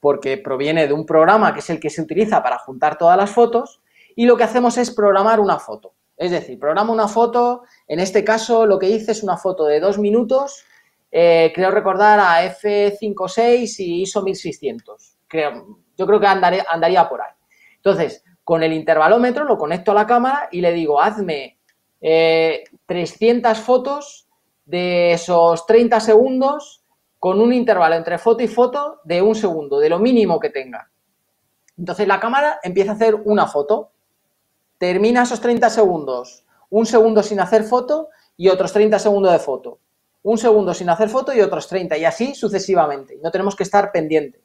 porque proviene de un programa que es el que se utiliza para juntar todas las fotos y lo que hacemos es programar una foto. Es decir, programa una foto, en este caso lo que hice es una foto de dos minutos, eh, creo recordar a F56 y ISO 1600. Creo, yo creo que andaría por ahí. Entonces, con el intervalómetro lo conecto a la cámara y le digo, hazme 300 eh, fotos de esos 30 segundos con un intervalo entre foto y foto de un segundo, de lo mínimo que tenga. Entonces la cámara empieza a hacer una foto, termina esos 30 segundos, un segundo sin hacer foto y otros 30 segundos de foto, un segundo sin hacer foto y otros 30 y así sucesivamente. No tenemos que estar pendientes.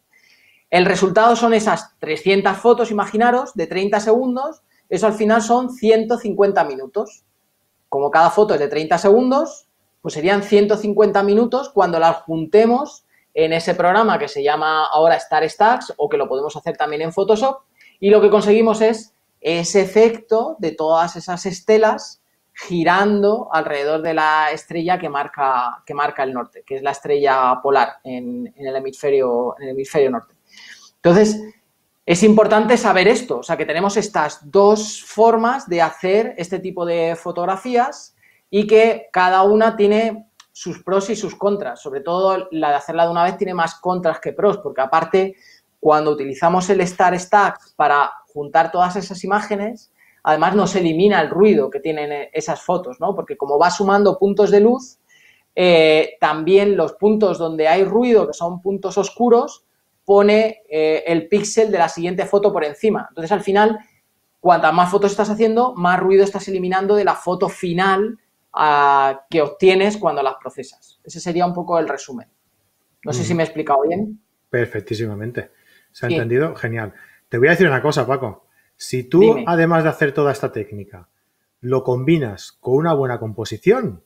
El resultado son esas 300 fotos, imaginaros, de 30 segundos, eso al final son 150 minutos. Como cada foto es de 30 segundos, pues serían 150 minutos cuando las juntemos en ese programa que se llama ahora Star Stacks o que lo podemos hacer también en Photoshop y lo que conseguimos es ese efecto de todas esas estelas girando alrededor de la estrella que marca, que marca el norte, que es la estrella polar en, el hemisferio, en el hemisferio norte. Entonces, es importante saber esto, o sea, que tenemos estas dos formas de hacer este tipo de fotografías y que cada una tiene sus pros y sus contras. Sobre todo la de hacerla de una vez tiene más contras que pros, porque aparte cuando utilizamos el Star Stack para juntar todas esas imágenes, además nos elimina el ruido que tienen esas fotos, ¿no? Porque como va sumando puntos de luz, eh, también los puntos donde hay ruido, que son puntos oscuros, pone eh, el píxel de la siguiente foto por encima. Entonces, al final, cuantas más fotos estás haciendo, más ruido estás eliminando de la foto final que obtienes cuando las procesas. Ese sería un poco el resumen. No sé si me he explicado bien. Perfectísimamente. ¿Se ha entendido? Genial. Te voy a decir una cosa, Paco. Si tú, además de hacer toda esta técnica, lo combinas con una buena composición,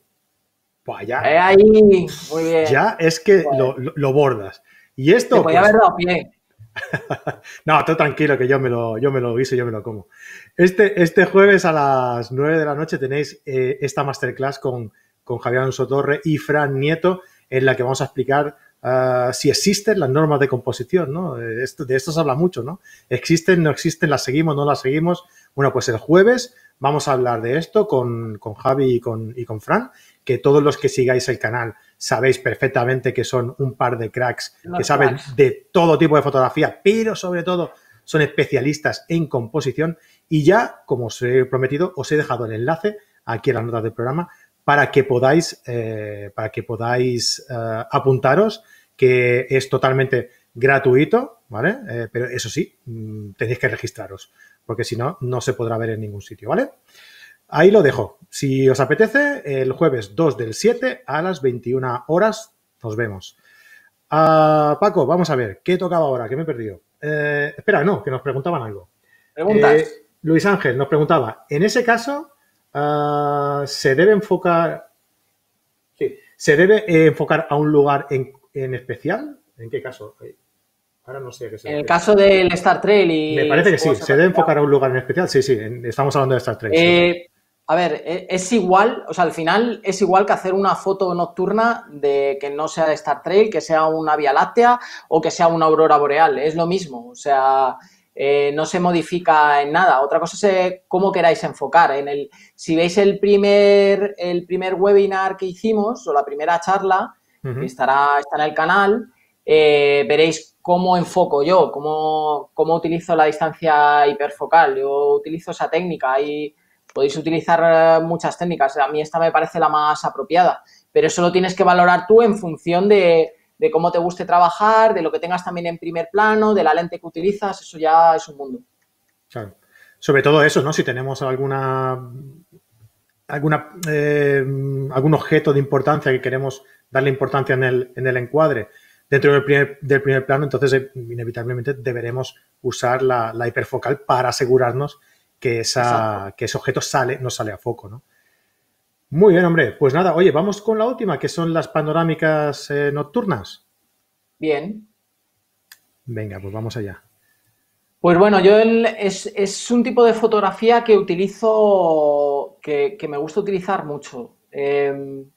pues ya. Eh, ahí, muy bien. Ya es que lo, bordas. Y esto. Te podía pues haber dado pie. *laughs* no, tú tranquilo que yo me lo, yo me lo guiso y yo me lo como. Este, este jueves a las 9 de la noche tenéis eh, esta masterclass con, con Javier Alonso Torre y Fran Nieto, en la que vamos a explicar ah, si existen las normas de composición, ¿no? Eh, esto, de esto se habla mucho, ¿no? ¿Existen, no existen, las seguimos, no las seguimos? Bueno, pues el jueves vamos a hablar de esto con, con Javi y con, y con Fran, que todos los que sigáis el canal sabéis perfectamente que son un par de cracks que saben de todo tipo de fotografía, pero sobre todo son especialistas en composición Y ya, como os he prometido, os he dejado el enlace aquí en las notas del programa para que podáis, eh, para que podáis eh, apuntaros, que es totalmente gratuito, ¿vale? Eh, pero eso sí, mm, tenéis que registraros, porque si no, no se podrá ver en ningún sitio, ¿vale? Ahí lo dejo. Si os apetece, el jueves 2 del 7 a las 21 horas nos vemos. Ah, Paco, vamos a ver, ¿qué tocaba ahora? ¿Qué me he perdido? espera, no, que nos preguntaban algo. Preguntas. Luis Ángel nos preguntaba, en ese caso, Ah, se debe enfocar. ¿Se debe eh, enfocar a un lugar en, especial? ¿En qué caso? Ahora no sé qué En el caso del Star Trail y. Me parece que sí, se debe enfocar a un lugar en especial. Sí, sí, estamos hablando de Star Trail. Eh, a ver, e, es igual, o sea, al final es igual que hacer una foto nocturna de que no sea de Star Trail, que sea una Vía Láctea o que sea una aurora boreal. Es lo mismo. O sea, eh, no se modifica en nada. Otra cosa es cómo queráis enfocar. En el, si veis el primer, el primer webinar que hicimos o la primera charla, que estará, está en el canal, eh, veréis cómo enfoco yo, cómo, cómo, utilizo la distancia hiperfocal. Yo utilizo esa técnica y podéis utilizar muchas técnicas. A mí esta me parece la más apropiada, pero eso lo tienes que valorar tú en función de, de cómo te guste trabajar, de lo que tengas también en primer plano, de la lente que utilizas, eso ya es un mundo. Claro. Sobre todo eso, ¿no? Si tenemos alguna, alguna eh, algún objeto de importancia que queremos darle importancia en el, en el encuadre dentro del primer, del primer plano, entonces eh, inevitablemente deberemos usar la, hiperfocal para asegurarnos que, esa, que ese objeto sale, no sale a foco, ¿no? Muy bien, hombre. Pues nada, oye, vamos con la última, que son las panorámicas eh, nocturnas. Bien. Venga, pues vamos allá. Pues bueno, yo es, un tipo de fotografía que utilizo, que, me gusta utilizar mucho. Em,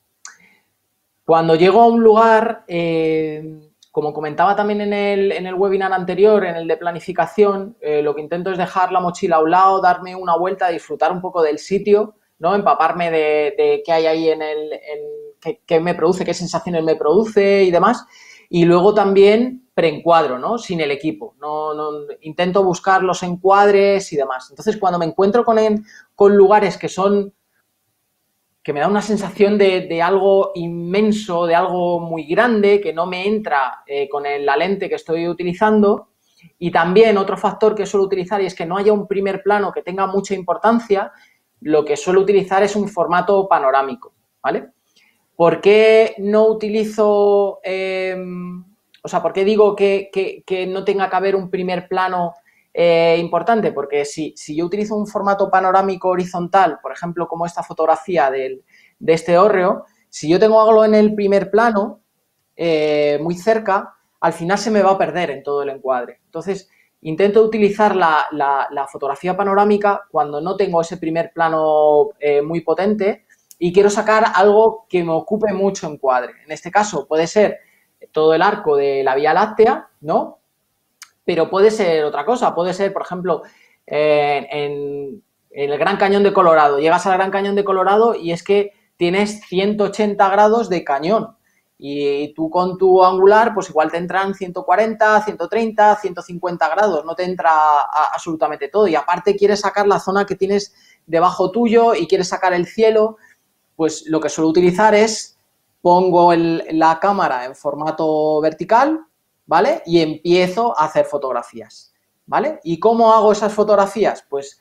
cuando llego a un lugar, em, como comentaba también en el, en el, webinar anterior, en el de planificación, eh, lo que intento es dejar la mochila a un lado, darme una vuelta, disfrutar un poco del sitio ¿no? Empaparme de, qué hay ahí en el, en, qué, me produce, qué sensaciones me produce y demás. Y luego también preencuadro, ¿no? Sin el equipo. No, intento buscar los encuadres y demás. Entonces, cuando me encuentro con, con lugares que son que me da una sensación de, algo inmenso, de algo muy grande, que no me entra eh, con la lente que estoy utilizando. Y también otro factor que suelo utilizar y es que no haya un primer plano que tenga mucha importancia lo que suelo utilizar es un formato panorámico, ¿vale? ¿Por qué no utilizo, em, o sea, por qué digo que, no tenga que haber un primer plano eh, importante? Porque si, yo utilizo un formato panorámico horizontal, por ejemplo, como esta fotografía de este hórreo, si yo tengo algo en el primer plano, eh, muy cerca, al final se me va a perder en todo el encuadre. Entonces, Intento utilizar la, fotografía panorámica cuando no tengo ese primer plano eh, muy potente y quiero sacar algo que me ocupe mucho encuadre. En este caso puede ser todo el arco de la Vía Láctea, ¿no? Pero puede ser otra cosa, puede ser, por ejemplo, en, el Gran Cañón de Colorado. Llegas al Gran Cañón de Colorado y es que tienes 180 grados de cañón. Y tú con tu angular, pues igual te entran 140, 130, 150 grados, no te entra absolutamente todo. Y aparte quieres sacar la zona que tienes debajo tuyo y quieres sacar el cielo, pues lo que suelo utilizar es pongo la cámara en formato vertical, ¿vale? Y empiezo a hacer fotografías, ¿vale? ¿Y cómo hago esas fotografías? Pues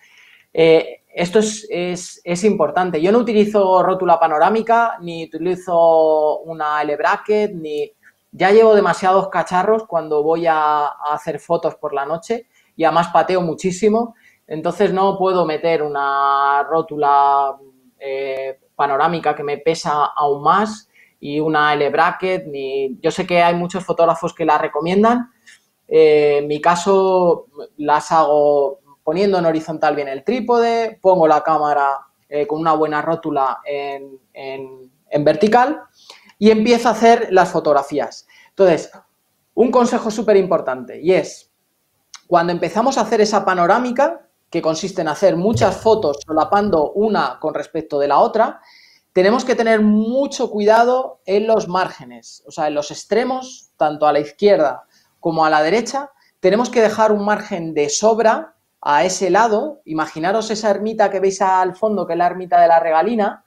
eh, esto es, importante. Yo no utilizo rótula panorámica, ni utilizo una L-bracket, ni... Ya llevo demasiados cacharros cuando voy a, hacer fotos por la noche y además pateo muchísimo, entonces no puedo meter una rótula eh, panorámica que me pesa aún más y una L-bracket, ni... Yo sé que hay muchos fotógrafos que la recomiendan, eh, en mi caso las hago poniendo en horizontal bien el trípode, pongo la cámara eh, con una buena rótula en, vertical y empiezo a hacer las fotografías. Entonces, un consejo súper importante y es, cuando empezamos a hacer esa panorámica, que consiste en hacer muchas fotos solapando una con respecto de la otra, tenemos que tener mucho cuidado en los márgenes, o sea, en los extremos, tanto a la izquierda como a la derecha, tenemos que dejar un margen de sobra a ese lado, imaginaros esa ermita que veis al fondo, que es la ermita de la regalina,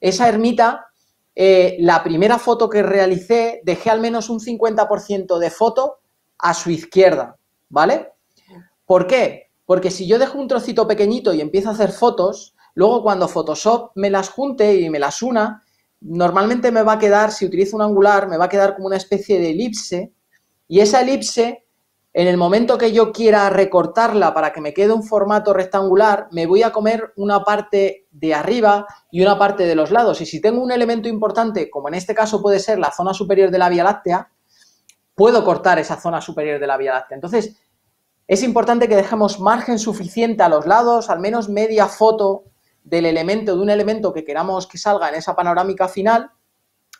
esa ermita, eh, la primera foto que realicé, dejé al menos un 50% de foto a su izquierda, ¿vale? ¿Por qué? Porque si yo dejo un trocito pequeñito y empiezo a hacer fotos, luego cuando Photoshop me las junte y me las una, normalmente me va a quedar, si utilizo un angular, me va a quedar como una especie de elipse y esa elipse, en el momento que yo quiera recortarla para que me quede un formato rectangular, me voy a comer una parte de arriba y una parte de los lados. Y si tengo un elemento importante, como en este caso puede ser la zona superior de la Vía Láctea, puedo cortar esa zona superior de la Vía Láctea. Entonces, es importante que dejemos margen suficiente a los lados, al menos media foto del elemento, de un elemento que queramos que salga en esa panorámica final,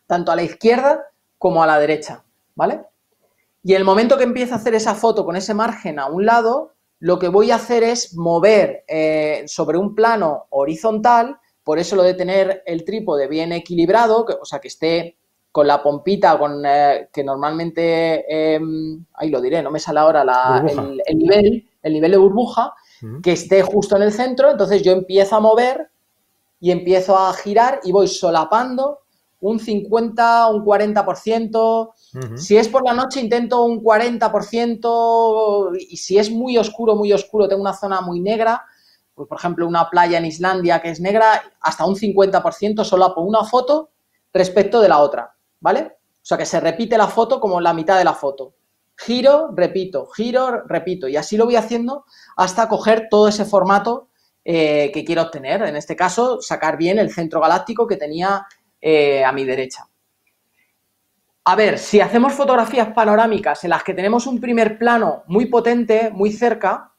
tanto a la izquierda como a la derecha, ¿vale? Y en el momento que empiece a hacer esa foto con ese margen a un lado, lo que voy a hacer es mover eh, sobre un plano horizontal, por eso lo de tener el trípode bien equilibrado, o sea, que esté con la pompita con, eh, que normalmente, em, ahí lo diré, no me sale ahora el, nivel, el nivel de burbuja, que esté justo en el centro, entonces yo empiezo a mover y empiezo a girar y voy solapando un 50, un 40%. Si es por la noche, intento un 40%. Y si es muy oscuro, muy oscuro, tengo una zona muy negra, pues por ejemplo, una playa en Islandia que es negra, hasta un 50% solo por una foto respecto de la otra, ¿vale? O sea que se repite la foto como la mitad de la foto. Giro, repito, giro, repito. Y así lo voy haciendo hasta coger todo ese formato eh, que quiero obtener. En este caso, sacar bien el centro galáctico que tenía eh, a mi derecha. A ver, si hacemos fotografías panorámicas en las que tenemos un primer plano muy potente, muy cerca,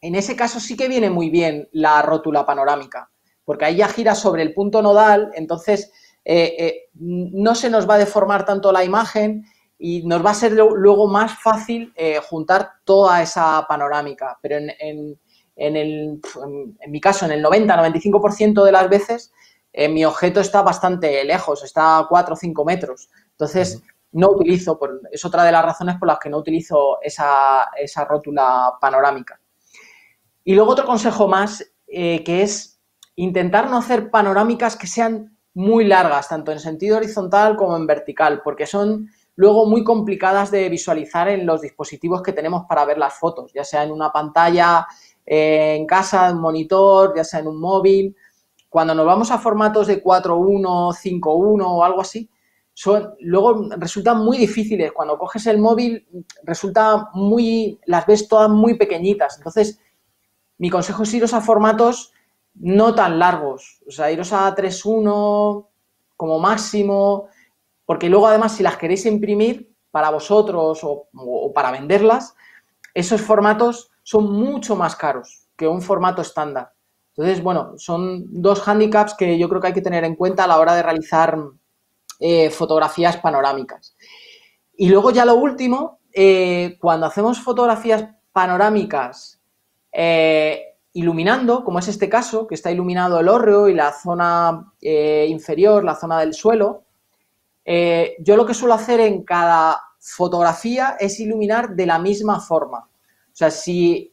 en ese caso sí que viene muy bien la rótula panorámica, porque ahí ya gira sobre el punto nodal, entonces eh, no se nos va a deformar tanto la imagen y nos va a ser luego más fácil juntar toda esa panorámica. Pero en, en, el, en mi caso, en el 90-95% de las veces, eh, mi objeto está bastante lejos, está a 4 o 5 metros. Entonces, no utilizo, es otra de las razones por las que no utilizo esa, rótula panorámica. Y luego otro consejo más, eh, que es intentar no hacer panorámicas que sean muy largas, tanto en sentido horizontal como en vertical, porque son luego muy complicadas de visualizar en los dispositivos que tenemos para ver las fotos, ya sea en una pantalla eh, en casa, en un monitor, ya sea en un móvil. Cuando nos vamos a formatos de 4.1, 5.1 o algo así, son, luego resultan muy difíciles. Cuando coges el móvil, resulta muy, las ves todas muy pequeñitas. Entonces, mi consejo es iros a formatos no tan largos. O sea, iros a 3.1 como máximo, porque luego además si las queréis imprimir para vosotros o para venderlas, esos formatos son mucho más caros que un formato estándar. Entonces, bueno, son dos hándicaps que yo creo que hay que tener en cuenta a la hora de realizar eh, fotografías panorámicas. Y luego ya lo último, eh, cuando hacemos fotografías panorámicas eh, iluminando, como es este caso, que está iluminado el hórreo y la zona inferior, la zona del suelo, yo lo que suelo hacer en cada fotografía es iluminar de la misma forma. O sea, si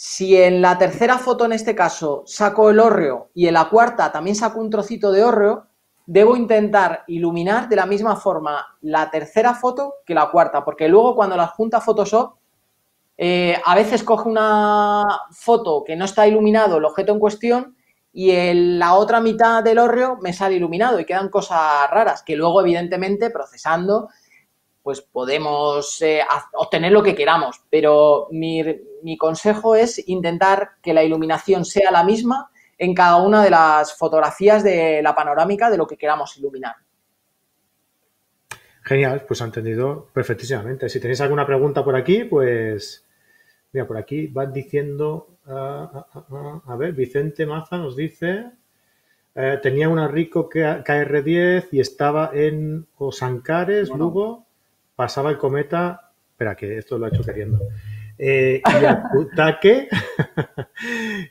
si en la tercera foto, en este caso, saco el hórreo y en la cuarta también saco un trocito de hórreo, debo intentar iluminar de la misma forma la tercera foto que la cuarta, porque luego cuando las junta Photoshop, eh, a veces coge una foto que no está iluminado el objeto en cuestión y en la otra mitad del hórreo me sale iluminado y quedan cosas raras que luego, evidentemente, procesando, pues podemos eh, obtener lo que queramos. Pero mi, mi consejo es intentar que la iluminación sea la misma en cada una de las fotografías de la panorámica de lo que queramos iluminar. Genial, pues ha entendido perfectísimamente. Si tenéis alguna pregunta por aquí, pues mira, por aquí van diciendo, ah, ah, ah, a ver, Vicente Maza nos dice, eh, tenía una Rico KR10 y estaba en Osancares, Lugo, pasaba el cometa, espera que esto lo ha hecho queriendo, eh, y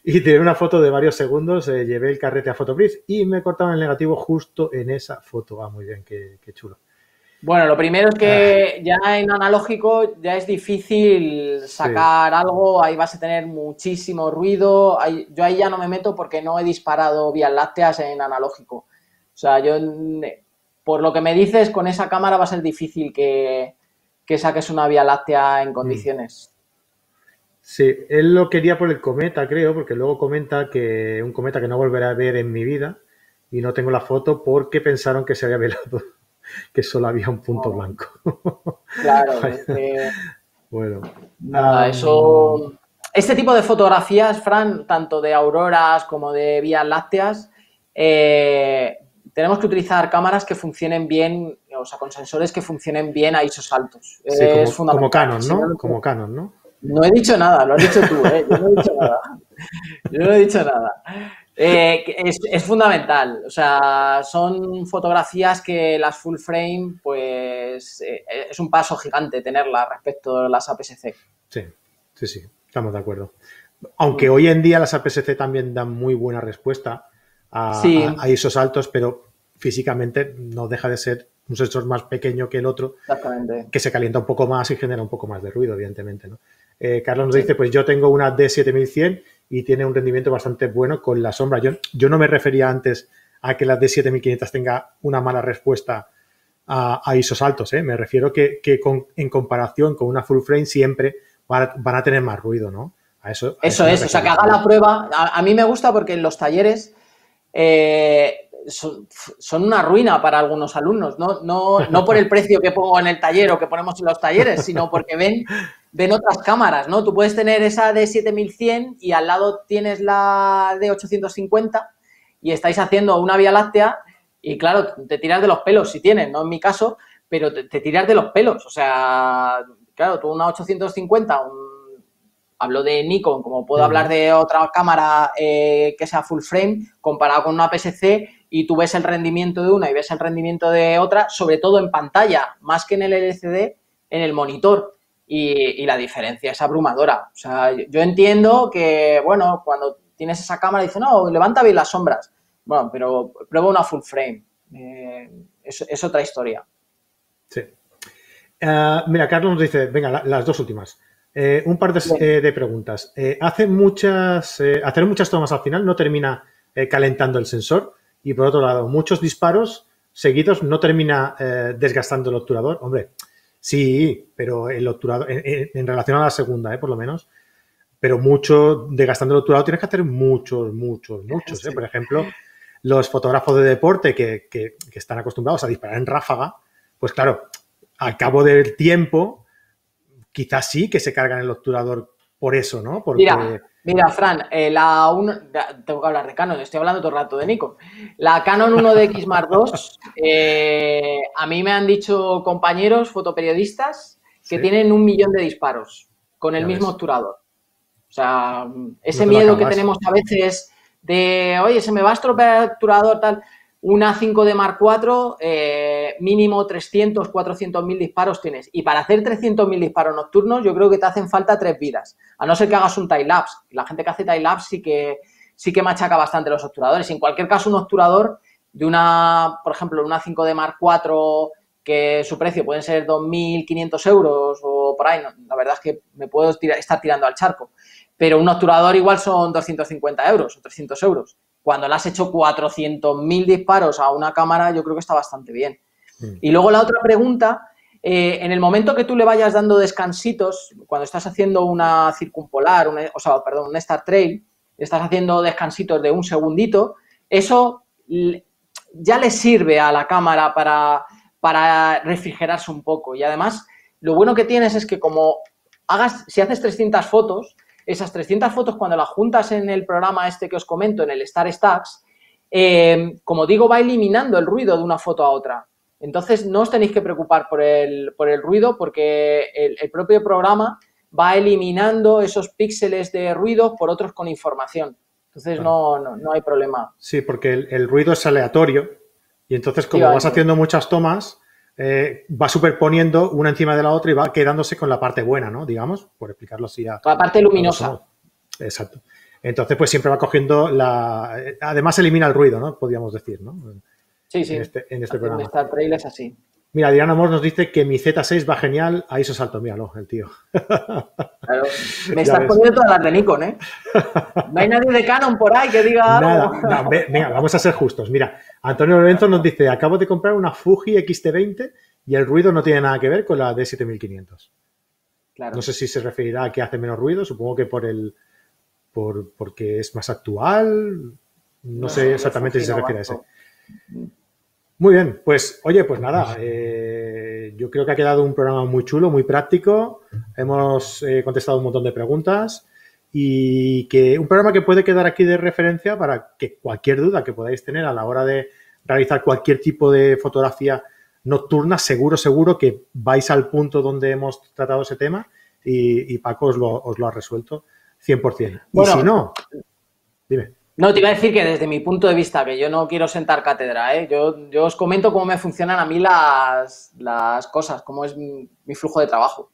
*laughs* y tiene una foto de varios segundos, eh, llevé el carrete a Photobris y me cortaban el negativo justo en esa foto. Ah, muy bien, qué, chulo. Bueno, lo primero es que ya en analógico ya es difícil sacar algo, ahí vas a tener muchísimo ruido. yo ahí ya no me meto porque no he disparado vías lácteas en analógico. O sea, yo, por lo que me dices, con esa cámara va a ser difícil que, saques una vía láctea en mm. condiciones. Sí, él lo quería por el cometa, creo, porque luego comenta que un cometa que no volverá a ver en mi vida y no tengo la foto porque pensaron que se había *laughs* velado que solo había un punto blanco. Claro, *laughs* bueno. Nada, eso. Este tipo de fotografías, Fran, tanto de auroras como de vías lácteas, eh, tenemos que utilizar cámaras que funcionen bien, o sea, con sensores que funcionen bien a ISOs altos. es como, como Canon, ¿no? Como Canon, ¿no? No he dicho nada, lo has dicho tú, ¿eh? Yo no he dicho nada. Yo no he dicho nada. Eh, es, fundamental, o sea, son fotografías que las full frame, pues eh, es un paso gigante tenerlas respecto a las APS-C. Sí, sí, sí, estamos de acuerdo. Aunque hoy en día las APS-C también dan muy buena respuesta a, esos altos, pero físicamente no deja de ser un sensor más pequeño que el otro, que se calienta un poco más y genera un poco más de ruido, evidentemente. ¿no? Eh, Carlos nos dice, pues yo tengo una D7100 y tiene un rendimiento bastante bueno con la sombra. Yo, yo no me refería antes a que la D7500 tenga una mala respuesta a, ISOs altos, ¿eh? me refiero que, que en comparación con una full frame siempre van a, tener más ruido, ¿no? A eso, eso, es, o sea, que haga la prueba. A, mí me gusta porque en los talleres eh, son, son, una ruina para algunos alumnos, ¿no? No, no por el precio que pongo en el taller o que ponemos en los talleres, sino porque ven ven otras cámaras, ¿no? Tú puedes tener esa de 7100 y al lado tienes la de 850 y estáis haciendo una vía láctea y claro, te tiras de los pelos si tienes, no en mi caso, pero te, tiras de los pelos. O sea, claro, tú una 850, hablo de Nikon, como puedo hablar de otra cámara eh, que sea full frame, comparado con una PSC y tú ves el rendimiento de una y ves el rendimiento de otra, sobre todo en pantalla, más que en el LCD, en el monitor y, la diferencia es abrumadora. O sea, yo entiendo que, bueno, cuando tienes esa cámara dice, no, levanta bien las sombras. Bueno, pero prueba una full frame. Eh, es, otra historia. Sí. Eh, mira, Carlos nos dice, venga, las dos últimas. Eh, un par de, preguntas. hace muchas, hacer muchas tomas al final no termina calentando el sensor y por otro lado, muchos disparos seguidos no termina desgastando el obturador. Hombre, Sí, pero el obturador, en, relación a la segunda, ¿eh? por lo menos, pero mucho, desgastando el obturador tienes que hacer muchos, muchos, muchos. ¿eh? Por ejemplo, los fotógrafos de deporte que, que, están acostumbrados a disparar en ráfaga, pues claro, al cabo del tiempo, quizás sí que se cargan el obturador por eso, ¿no? Porque... Mira, Fran, eh, la tengo que hablar de Canon, estoy hablando todo el rato de Nikon. La Canon 1DX Mark II, eh, a mí me han dicho compañeros fotoperiodistas que tienen un millón de disparos con el mismo obturador. O sea, ese miedo que tenemos a veces de, oye, se me va a estropear el obturador, tal. Una 5 de Mark IV, eh, mínimo 300, 400 mil disparos tienes. Y para hacer 300 mil disparos nocturnos, yo creo que te hacen falta tres vidas. A no ser que hagas un time lapse. La gente que hace time lapse sí que, sí que machaca bastante los obturadores. En cualquier caso, un obturador de una, por ejemplo, una 5 de Mark IV, que su precio puede ser 2.500 euros o por ahí. la verdad es que me puedo estar tirando al charco. Pero un obturador igual son 250 euros o 300 euros cuando le has hecho 400.000 disparos a una cámara, yo creo que está bastante bien. Mm. Y luego la otra pregunta, eh, en el momento que tú le vayas dando descansitos, cuando estás haciendo una circumpolar, o sea, perdón, un Star Trail, estás haciendo descansitos de un segundito, eso ya le sirve a la cámara para, para refrigerarse un poco. Y además, lo bueno que tienes es que como hagas, si haces 300 fotos, esas 300 fotos cuando las juntas en el programa este que os comento, en el Star Stacks, eh, como digo, va eliminando el ruido de una foto a otra. Entonces, no os tenéis que preocupar por el, por el ruido porque el, propio programa va eliminando esos píxeles de ruido por otros con información. Entonces, no, no, hay problema. Sí, porque el, ruido es aleatorio y entonces, como vas haciendo muchas tomas, eh, va superponiendo una encima de la otra y va quedándose con la parte buena, ¿no? Digamos, por explicarlo así. la parte luminosa. Exacto. Entonces, pues siempre va cogiendo la... Además, elimina el ruido, ¿no? Podríamos decir, ¿no? Sí, sí. En este, en este programa. Star Trail es así. Mira, Diana Amor nos dice que mi Z6 va genial, ahí se salto, míralo, el tío. Claro. *laughs* Me estás poniendo todas las de Nikon, ¿eh? *laughs* No hay nadie de Canon por ahí que diga algo. Nada, no, venga, vamos a ser justos. Mira, Antonio Lorenzo nos dice, acabo de comprar una Fuji XT20 y el ruido no tiene nada que ver con la D7500. Claro. No sé si se referirá a que hace menos ruido, supongo que por el por, porque es más actual, no, sé exactamente si se refiere a ese. Muy bien, pues oye, pues nada, eh, yo creo que ha quedado un programa muy chulo, muy práctico. Hemos eh, contestado un montón de preguntas y que un programa que puede quedar aquí de referencia para que cualquier duda que podáis tener a la hora de realizar cualquier tipo de fotografía nocturna, seguro, seguro que vais al punto donde hemos tratado ese tema y, Paco os lo, os lo, ha resuelto 100%. y si no, dime. No, te iba a decir que desde mi punto de vista, que yo no quiero sentar cátedra, ¿eh? yo, yo os comento cómo me funcionan a mí las, las cosas, cómo es mi, flujo de trabajo.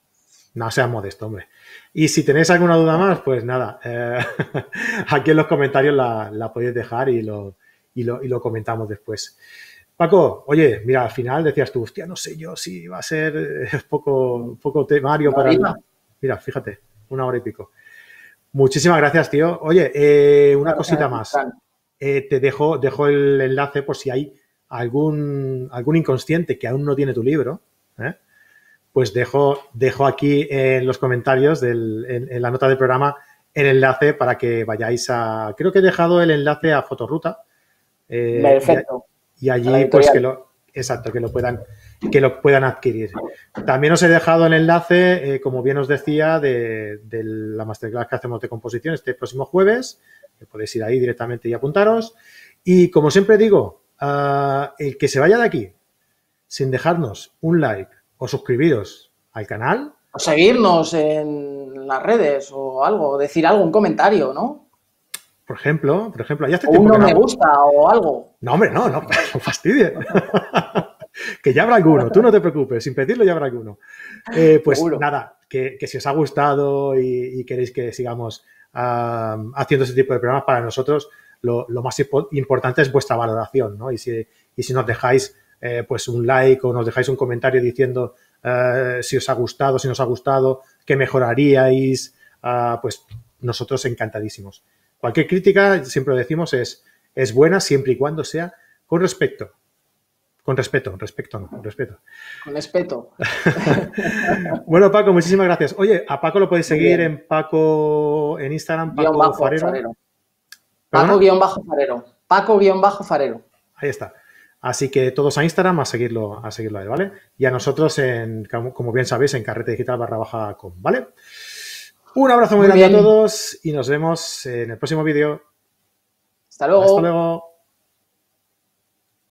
No sea modesto, hombre. Y si tenéis alguna duda más, pues nada, eh, *laughs* aquí en los comentarios la, la podéis dejar y lo, y, lo, y lo comentamos después. Paco, oye, mira, al final decías tú, hostia, no sé yo si va a ser eh, *laughs* poco, poco temario para... Mira, fíjate, una hora y pico. Muchísimas gracias, tío. Oye, eh, una cosita más. Eh, te dejo, dejo el enlace por si hay algún, algún inconsciente que aún no tiene tu libro. ¿eh? Pues dejo, dejo aquí en los comentarios, en, la nota del programa, el enlace para que vayáis a... Creo que he dejado el enlace a Fotoruta. Perfecto. Y, allí, pues que lo... Exacto, que lo puedan que lo puedan adquirir. También os he dejado el enlace, eh, como bien os decía, de, la masterclass que hacemos de composición este próximo jueves. Que podéis ir ahí directamente y apuntaros. Y como siempre digo, ah, el que se vaya de aquí sin dejarnos un like o suscribiros al canal. O seguirnos en las redes o algo, decir algo, un comentario, ¿no? Por ejemplo, por ejemplo, ya hace o no me gusta o algo. No, hombre, no, no, no fastidie. *laughs* que ya habrá alguno, tú no te preocupes, sin pedirlo ya habrá alguno. Eh, pues nada, que, si os ha gustado y, queréis que sigamos haciendo ese tipo de programas para nosotros, lo, más importante es vuestra valoración, ¿no? Y si, si nos dejáis eh, pues un like o nos dejáis un comentario diciendo eh, si os ha gustado, si nos ha gustado, qué mejoraríais, ah, pues nosotros encantadísimos. Cualquier crítica, siempre lo decimos, es, es buena siempre y cuando sea con respecto con respeto, respeto no, con respeto. Con respeto. *laughs* bueno, Paco, muchísimas gracias. Oye, a Paco lo podéis seguir en Paco, en Instagram, Paco bajo Farero. Paco-Farero. Paco-Farero. Ahí está. Así que todos a Instagram a seguirlo, a seguirlo ahí, ¿vale? Y a nosotros, en, como bien sabéis, en carrete digital barra baja com, ¿vale? Un abrazo muy, grande a todos y nos vemos en el próximo vídeo. Hasta luego. Hasta luego.